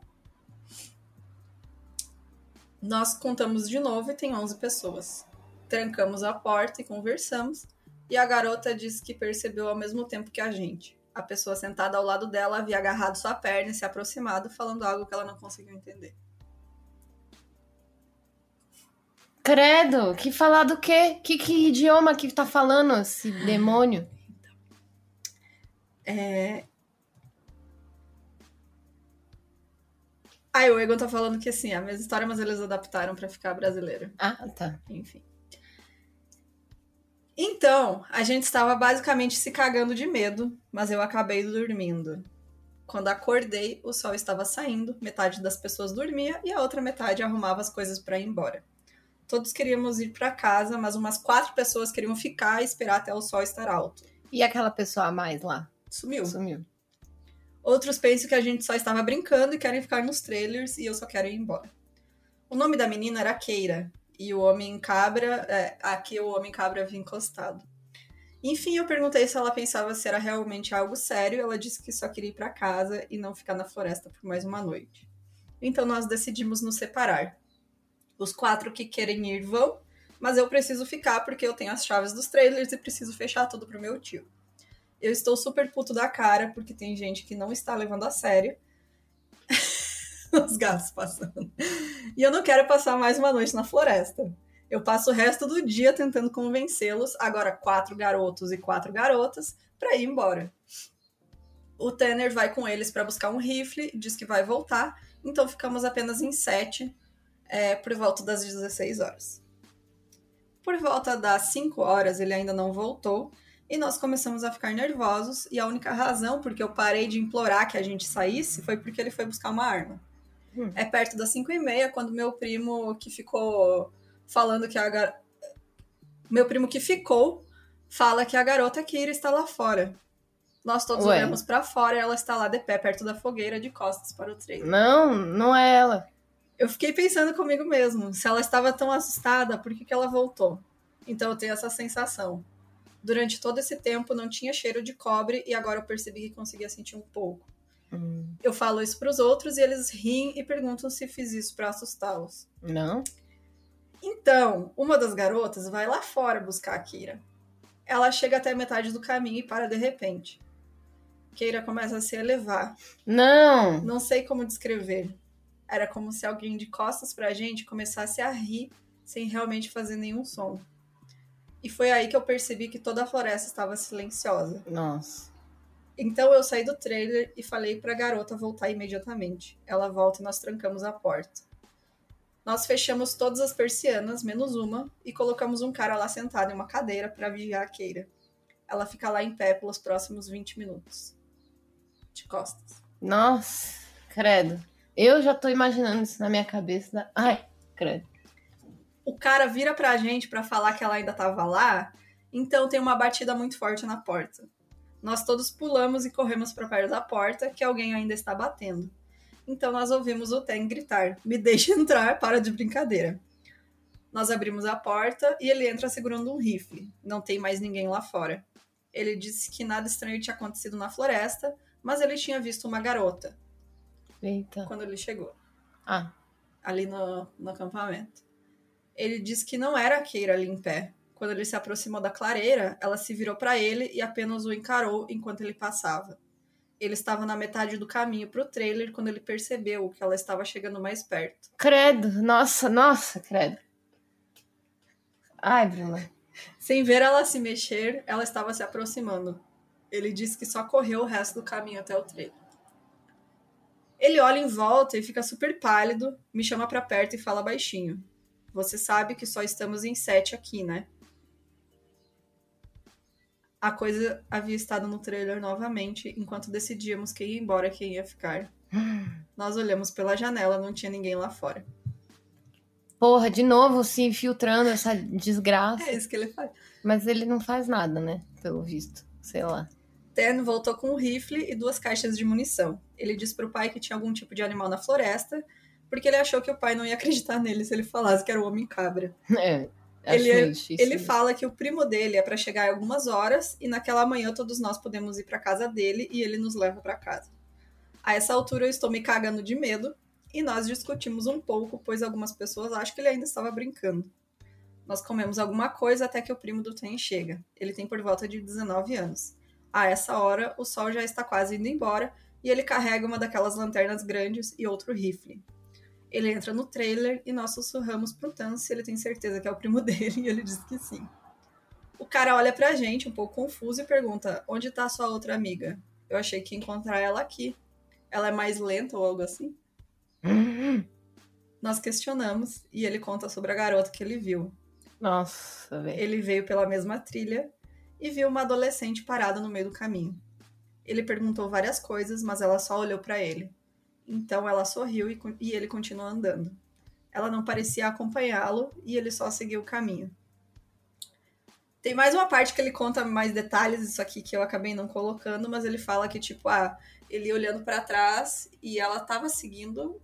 Nós contamos de novo e tem 11 pessoas. Trancamos a porta e conversamos, e a garota disse que percebeu ao mesmo tempo que a gente. A pessoa sentada ao lado dela havia agarrado sua perna e se aproximado, falando algo que ela não conseguiu entender. Credo, que falar do quê? Que, que idioma que tá falando esse demônio? É... Ah, o Egon tá falando que assim, a mesma história, mas eles adaptaram pra ficar brasileira. Ah, tá. Enfim. Então, a gente estava basicamente se cagando de medo, mas eu acabei dormindo. Quando acordei, o sol estava saindo, metade das pessoas dormia e a outra metade arrumava as coisas para ir embora. Todos queríamos ir para casa, mas umas quatro pessoas queriam ficar e esperar até o sol estar alto. E aquela pessoa a mais lá? Sumiu. Sumiu. Outros pensam que a gente só estava brincando e querem ficar nos trailers e eu só quero ir embora. O nome da menina era Keira e o homem cabra, é, aqui o homem cabra havia encostado. Enfim, eu perguntei se ela pensava se era realmente algo sério. Ela disse que só queria ir para casa e não ficar na floresta por mais uma noite. Então nós decidimos nos separar. Os quatro que querem ir vão, mas eu preciso ficar porque eu tenho as chaves dos trailers e preciso fechar tudo pro meu tio. Eu estou super puto da cara porque tem gente que não está levando a sério. Os gatos passando. E eu não quero passar mais uma noite na floresta. Eu passo o resto do dia tentando convencê-los, agora quatro garotos e quatro garotas, para ir embora. O Tanner vai com eles para buscar um rifle, diz que vai voltar, então ficamos apenas em sete, é, por volta das 16 horas. Por volta das 5 horas ele ainda não voltou, e nós começamos a ficar nervosos, e a única razão porque eu parei de implorar que a gente saísse foi porque ele foi buscar uma arma. Hum. É perto das 5 e meia, quando meu primo que ficou falando que a gar... meu primo que ficou fala que a garota Kira está lá fora. Nós todos Ué. olhamos pra fora e ela está lá de pé perto da fogueira de costas para o trailer. Não, não é ela. Eu fiquei pensando comigo mesmo, se ela estava tão assustada, por que, que ela voltou? Então eu tenho essa sensação. Durante todo esse tempo não tinha cheiro de cobre e agora eu percebi que conseguia sentir um pouco. Hum, Eu falo isso pros outros e eles riem e perguntam se fiz isso pra assustá-los. Não? Então, uma das garotas vai lá fora buscar a Kira. Ela chega até a metade do caminho e para de repente. Keira começa a se elevar. Não! Não sei como descrever. Era como se alguém de costas pra gente começasse a rir sem realmente fazer nenhum som. E foi aí que eu percebi que toda a floresta estava silenciosa. Nossa. Então eu saí do trailer e falei pra garota voltar imediatamente. Ela volta e nós trancamos a porta. Nós fechamos todas as persianas, menos uma, e colocamos um cara lá sentado em uma cadeira para vigiar a Keira. Ela fica lá em pé pelos próximos 20 minutos. De costas. Nossa, credo. Eu já tô imaginando isso na minha cabeça. da- Ai, credo. O cara vira pra gente pra falar que ela ainda tava lá, então tem uma batida muito forte na porta. Nós todos pulamos e corremos pra perto da porta, que alguém ainda está batendo. Então nós ouvimos o Ten gritar: Me deixe entrar, para de brincadeira. Nós abrimos a porta e ele entra segurando um rifle. Não tem mais ninguém lá fora. Ele disse que nada estranho tinha acontecido na floresta, mas ele tinha visto uma garota Eita. quando ele chegou Ah, ali no, no acampamento. Ele disse que não era a Keira ali em pé. Quando ele se aproximou da clareira, ela se virou para ele e apenas o encarou enquanto ele passava. Ele estava na metade do caminho para o trailer quando ele percebeu que ela estava chegando mais perto. credo. Nossa, nossa, credo. Ai, Bruna. Sem ver ela se mexer, ela estava se aproximando. Ele disse que só correu o resto do caminho até o trailer. Ele olha em volta e fica super pálido, me chama pra perto e fala baixinho. Você sabe que só estamos em sete aqui, né? A coisa havia estado no trailer novamente enquanto decidíamos quem ia embora e quem ia ficar. Nós olhamos pela janela, não tinha ninguém lá fora. Porra, de novo se infiltrando essa desgraça. É isso que ele faz. Mas ele não faz nada, né? Pelo visto. Sei lá. Ten voltou com um rifle e duas caixas de munição. Ele disse pro pai que tinha algum tipo de animal na floresta, porque ele achou que o pai não ia acreditar nele se ele falasse que era o homem cabra. É. Acho Ele- difícil. Ele fala que o primo dele é pra chegar em algumas horas e naquela manhã todos nós podemos ir pra casa dele e ele nos leva pra casa. A essa altura eu estou me cagando de medo e nós discutimos um pouco, pois algumas pessoas acham que ele ainda estava brincando. Nós comemos alguma coisa até que o primo do Ten chega. Ele tem por volta de 19 anos. A essa hora, o sol já está quase indo embora e ele carrega uma daquelas lanternas grandes e outro rifle. Ele entra no trailer e nós sussurramos pro Tan se ele tem certeza que é o primo dele e ele diz que sim. O cara olha pra gente, um pouco confuso, e pergunta: Onde tá a sua outra amiga? Eu achei que ia encontrar ela aqui. Ela é mais lenta ou algo assim? Nós questionamos e ele conta sobre a garota que ele viu. Nossa, velho. Ele veio pela mesma trilha e viu uma adolescente parada no meio do caminho. Ele perguntou várias coisas, mas ela só olhou pra ele. Então ela sorriu e, e ele continuou andando. Ela não parecia acompanhá-lo e ele só seguiu o caminho. Tem mais uma parte que ele conta mais detalhes disso aqui que eu acabei não colocando, mas ele fala que tipo, ah, ele olhando pra trás e ela tava seguindo,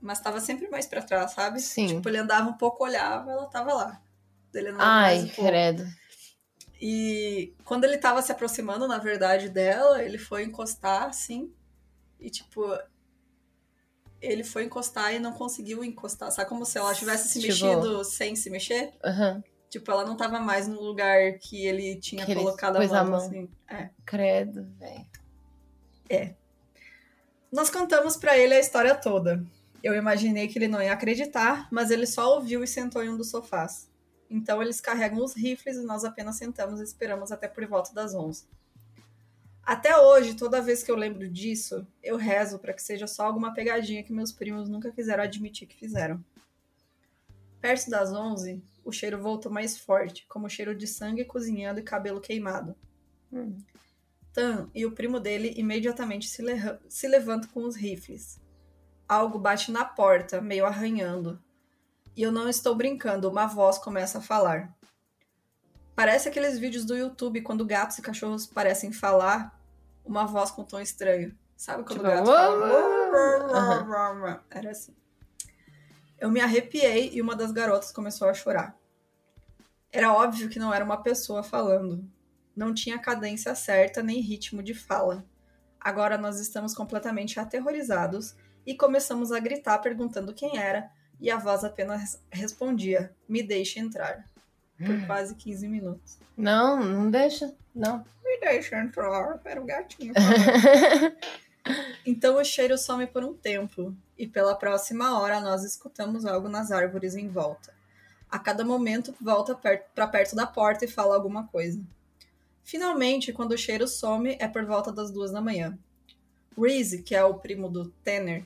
mas tava sempre mais pra trás, sabe? Sim. Tipo, ele andava um pouco, olhava, ela tava lá. Ele andava mais Ai, um pouco. credo. E quando ele tava se aproximando, na verdade, dela, ele foi encostar, assim. E, tipo, ele foi encostar e não conseguiu encostar. Sabe como se ela tivesse se mexido sem se mexer? Aham. Tipo, ela não tava mais no lugar que ele tinha Que ele colocado a pôs mão, a mão. assim. É. Credo, velho. Nós contamos pra ele a história toda. Eu imaginei que ele não ia acreditar, mas ele só ouviu e sentou em um dos sofás. Então eles carregam os rifles e nós apenas sentamos e esperamos até por volta das 11. Até hoje, toda vez que eu lembro disso, eu rezo pra que seja só alguma pegadinha que meus primos nunca quiseram admitir que fizeram. Perto das 11, o cheiro voltou mais forte, como o cheiro de sangue cozinhando e cabelo queimado. Hum. Tan e o primo dele imediatamente se, leha- se levantam com os rifles. Algo bate na porta, meio arranhando. E eu não estou brincando, uma voz começa a falar. Parece aqueles vídeos do YouTube quando gatos e cachorros parecem falar uma voz com tom estranho. Sabe quando Tipo, o gato fala? Era assim. Eu me arrepiei e uma das garotas começou a chorar. Era óbvio que não era uma pessoa falando. Não tinha cadência certa nem ritmo de fala. Agora nós estamos completamente aterrorizados e começamos a gritar perguntando quem era, e a voz apenas respondia: Me deixe entrar. Por quase 15 minutos. Não, não deixa. Não. Me deixe entrar. Era o gatinho. Então o cheiro some por um tempo, e pela próxima hora nós escutamos algo nas árvores em volta. A cada momento volta para perto da porta e fala alguma coisa. Finalmente, quando o cheiro some, é por volta das duas da manhã. Reese, que é o primo do Tanner,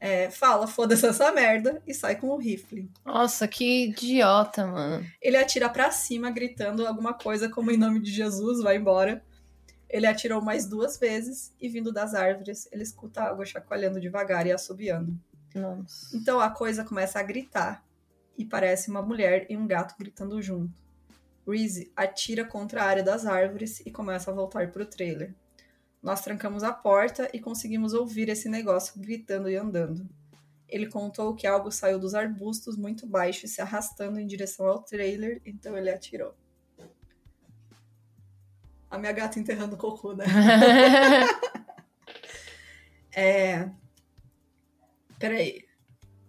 é, fala, foda-se essa merda, e sai com o rifle. Nossa, que idiota, mano. Ele atira pra cima, gritando alguma coisa como em nome de Jesus, vai embora. Ele atirou mais duas vezes e vindo das árvores, ele escuta a água chacoalhando devagar e assobiando. Nossa. Então a coisa começa a gritar e parece uma mulher e um gato gritando junto. Reese atira contra a área das árvores e começa a voltar pro trailer. Nós trancamos a porta e conseguimos ouvir esse negócio gritando e andando. Ele contou que algo saiu dos arbustos muito baixo e se arrastando em direção ao trailer, então ele atirou. A minha gata enterrando cocô, né? É. Peraí.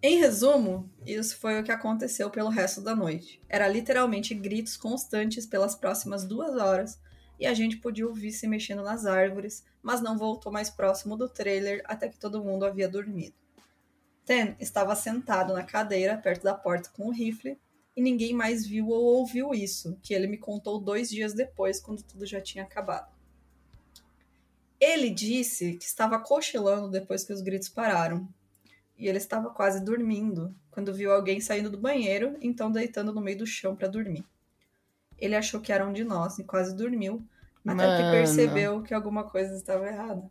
Em resumo, isso foi o que aconteceu pelo resto da noite. Era literalmente gritos constantes pelas próximas duas horas e a gente podia ouvir se mexendo nas árvores, mas não voltou mais próximo do trailer até que todo mundo havia dormido. Ten estava sentado na cadeira perto da porta com o rifle e ninguém mais viu ou ouviu isso, que ele me contou dois dias depois, quando tudo já tinha acabado. Ele disse que estava cochilando depois que os gritos pararam. E ele estava quase dormindo quando viu alguém saindo do banheiro, então deitando no meio do chão para dormir. Ele achou que era um de nós e quase dormiu, até que Mano. percebeu que alguma coisa estava errada.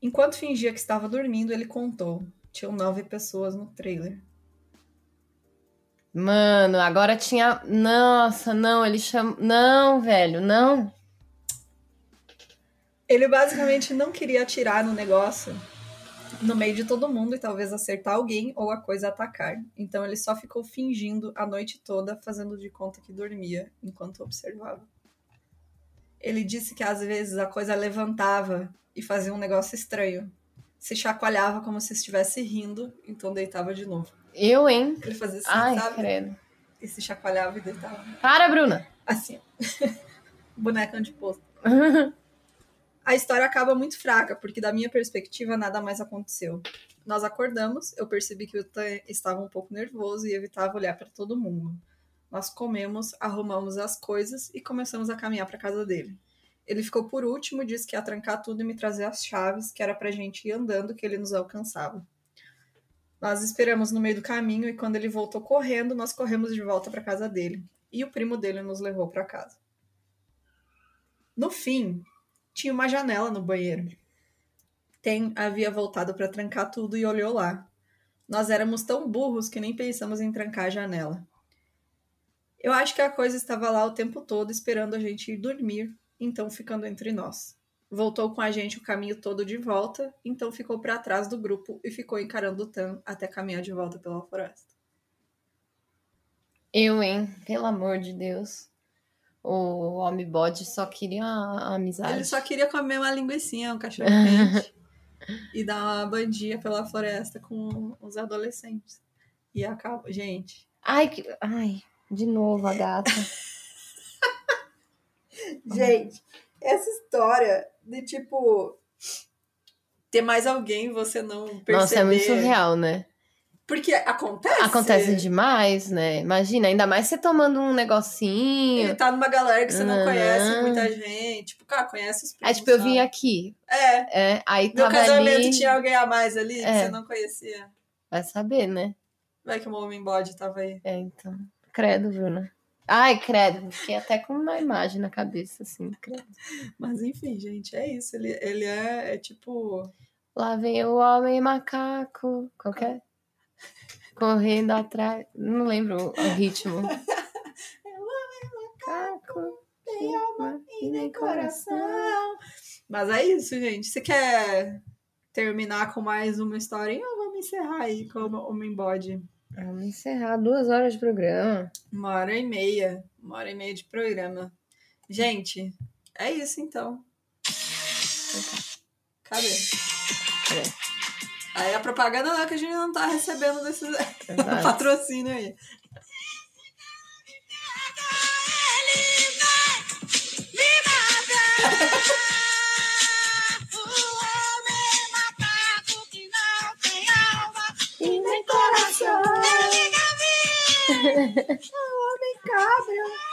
Enquanto fingia que estava dormindo, ele contou. Tinham nove pessoas no trailer. Mano, agora tinha. Nossa, não, ele chama. Não, velho, não. Ele basicamente não queria atirar no negócio no meio de todo mundo e talvez acertar alguém ou a coisa atacar. Então ele só ficou fingindo a noite toda, fazendo de conta que dormia enquanto observava. Ele disse que às vezes a coisa levantava e fazia um negócio estranho. Se chacoalhava como se estivesse rindo, então deitava de novo. Eu, hein? Ele fazia assim, Ai, sabe? credo. E se chacoalhava e deitava. Para, Bruna! Assim, ó. Boneca de posto. A história acaba muito fraca, porque da minha perspectiva nada mais aconteceu. Nós acordamos, eu percebi que o Tan estava um pouco nervoso e evitava olhar para todo mundo. Nós comemos, arrumamos as coisas e começamos a caminhar para casa dele. Ele ficou por último, disse que ia trancar tudo e me trazer as chaves, que era pra gente ir andando, que ele nos alcançava. Nós esperamos no meio do caminho e quando ele voltou correndo, nós corremos de volta para casa dele. E o primo dele nos levou para casa. No fim, tinha uma janela no banheiro. Tem havia voltado para trancar tudo e olhou lá. Nós éramos tão burros que nem pensamos em trancar a janela. Eu acho que a coisa estava lá o tempo todo esperando a gente ir dormir, então ficando entre nós. Voltou com a gente o caminho todo de volta, então ficou para trás do grupo e ficou encarando o Tan até caminhar de volta pela floresta. Eu, hein? Pelo amor de Deus. O homem bode só queria a amizade. Ele só queria comer uma linguiçinha, um cachorro quente e dar uma bandinha pela floresta com os adolescentes. E acaba. Gente, Ai, que... Ai, de novo a gata. Gente, essa história de tipo ter mais alguém e você não perceber. Nossa, é muito surreal, né? Porque acontece. Acontece demais, né? Imagina, ainda mais você tomando um negocinho. Ele tá numa galera que você não conhece muita gente. Tipo, cara, conhece os primos. Aí, tipo, eu vim aqui. É. É, aí No casamento ali. tinha alguém a mais ali que É. você não conhecia. Vai saber, né? Vai que o homem bode tava aí. É, então. Credo, Bruna. Ai, credo. Fiquei até com uma imagem na cabeça, assim, credo. Mas enfim, gente, é isso. Ele, ele é, é tipo. Lá vem o homem macaco. Qualquer? Correndo atrás. Não lembro o ritmo. Macaco. Tem alma e nem coração. Mas é isso, gente. Você quer terminar com mais uma historinha ou vamos encerrar aí com o Homem Bode? Vamos encerrar duas horas de programa. Uma hora e meia. Uma hora e meia de programa. Gente, é isso então. Cadê? Cadê? Aí a propaganda não, que a gente não tá recebendo desses Exato. patrocínio aí. E nem coração. Homem cabra.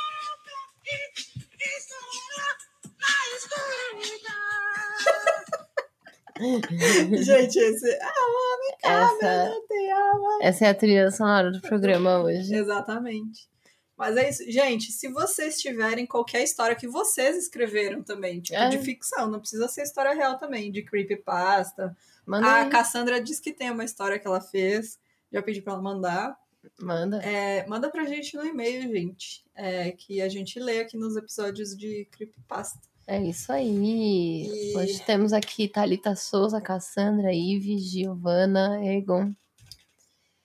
Gente, esse. Ah, homem, cabra, não tem alma. essa é a trilha sonora do programa hoje. Exatamente. Mas é isso. Gente, se vocês tiverem qualquer história que vocês escreveram também, tipo É. de ficção, não precisa ser história real também, de creepypasta. Manda A aí. Cassandra disse que tem uma história que ela fez. Já pedi pra ela mandar. Manda. É, manda pra gente no e-mail, gente. é, que a gente lê aqui nos episódios de creepypasta. É isso aí. E- Hoje temos aqui Thalita Souza, Cassandra, Ives, Giovana, Egon.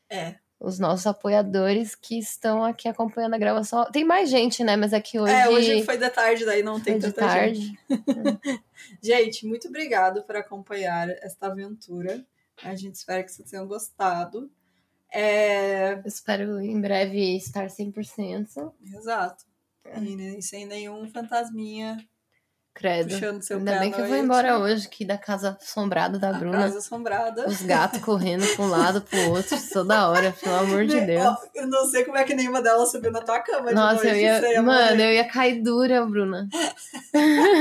É. Os nossos apoiadores que estão aqui acompanhando a gravação. Tem mais gente, né? Mas é que hoje, é, hoje foi de tarde, daí não tem foi de tanta gente. tarde. Gente, muito obrigado por acompanhar esta aventura. A gente espera que vocês tenham gostado. É, espero em breve estar 100%. Exato. E nem- sem nenhum fantasminha Credo. puxando seu Ainda bem que eu vou embora hoje, que da casa assombrada da A Bruna. casa assombrada. Os gatos correndo pra um lado, pro outro, toda hora, pelo amor de Deus. ó, Eu não sei como é que nenhuma delas subiu na tua cama de Nossa, noite. eu ia. ia Mano, eu ia cair dura, Bruna.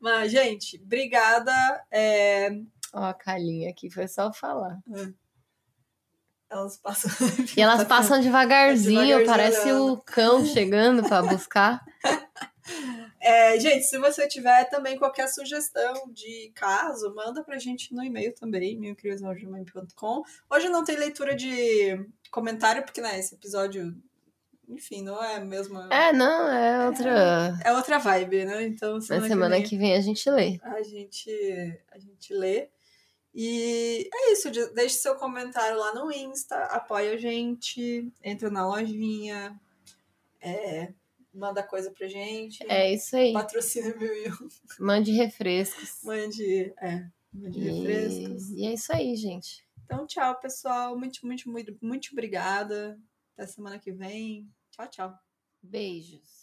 Mas, gente, obrigada. É, Ó, a Calinha aqui, foi só falar. Elas passam. E elas passam devagarzinho, Devagarzinho parece olhando. o cão chegando pra buscar. É, gente, se você tiver também qualquer sugestão de caso, manda pra gente no e-mail também, milcriasmãojamãe.com. Hoje não tem leitura de comentário, porque né, esse episódio, enfim, não é a mesma. É, não, é outra. É outra vibe, né? Então, Na semana, semana que vem que vem a gente lê. a gente, a gente lê. E é isso, de- deixe seu comentário lá no Insta, apoia a gente, entra na lojinha, é, manda coisa pra gente. É isso aí. Patrocina mil e um. Mande refrescos. Mande, é, mande refrescos. E, e é isso aí, gente. Então, tchau, pessoal. Muito, muito, muito, muito obrigada. Até semana que vem. Tchau, tchau. Beijos.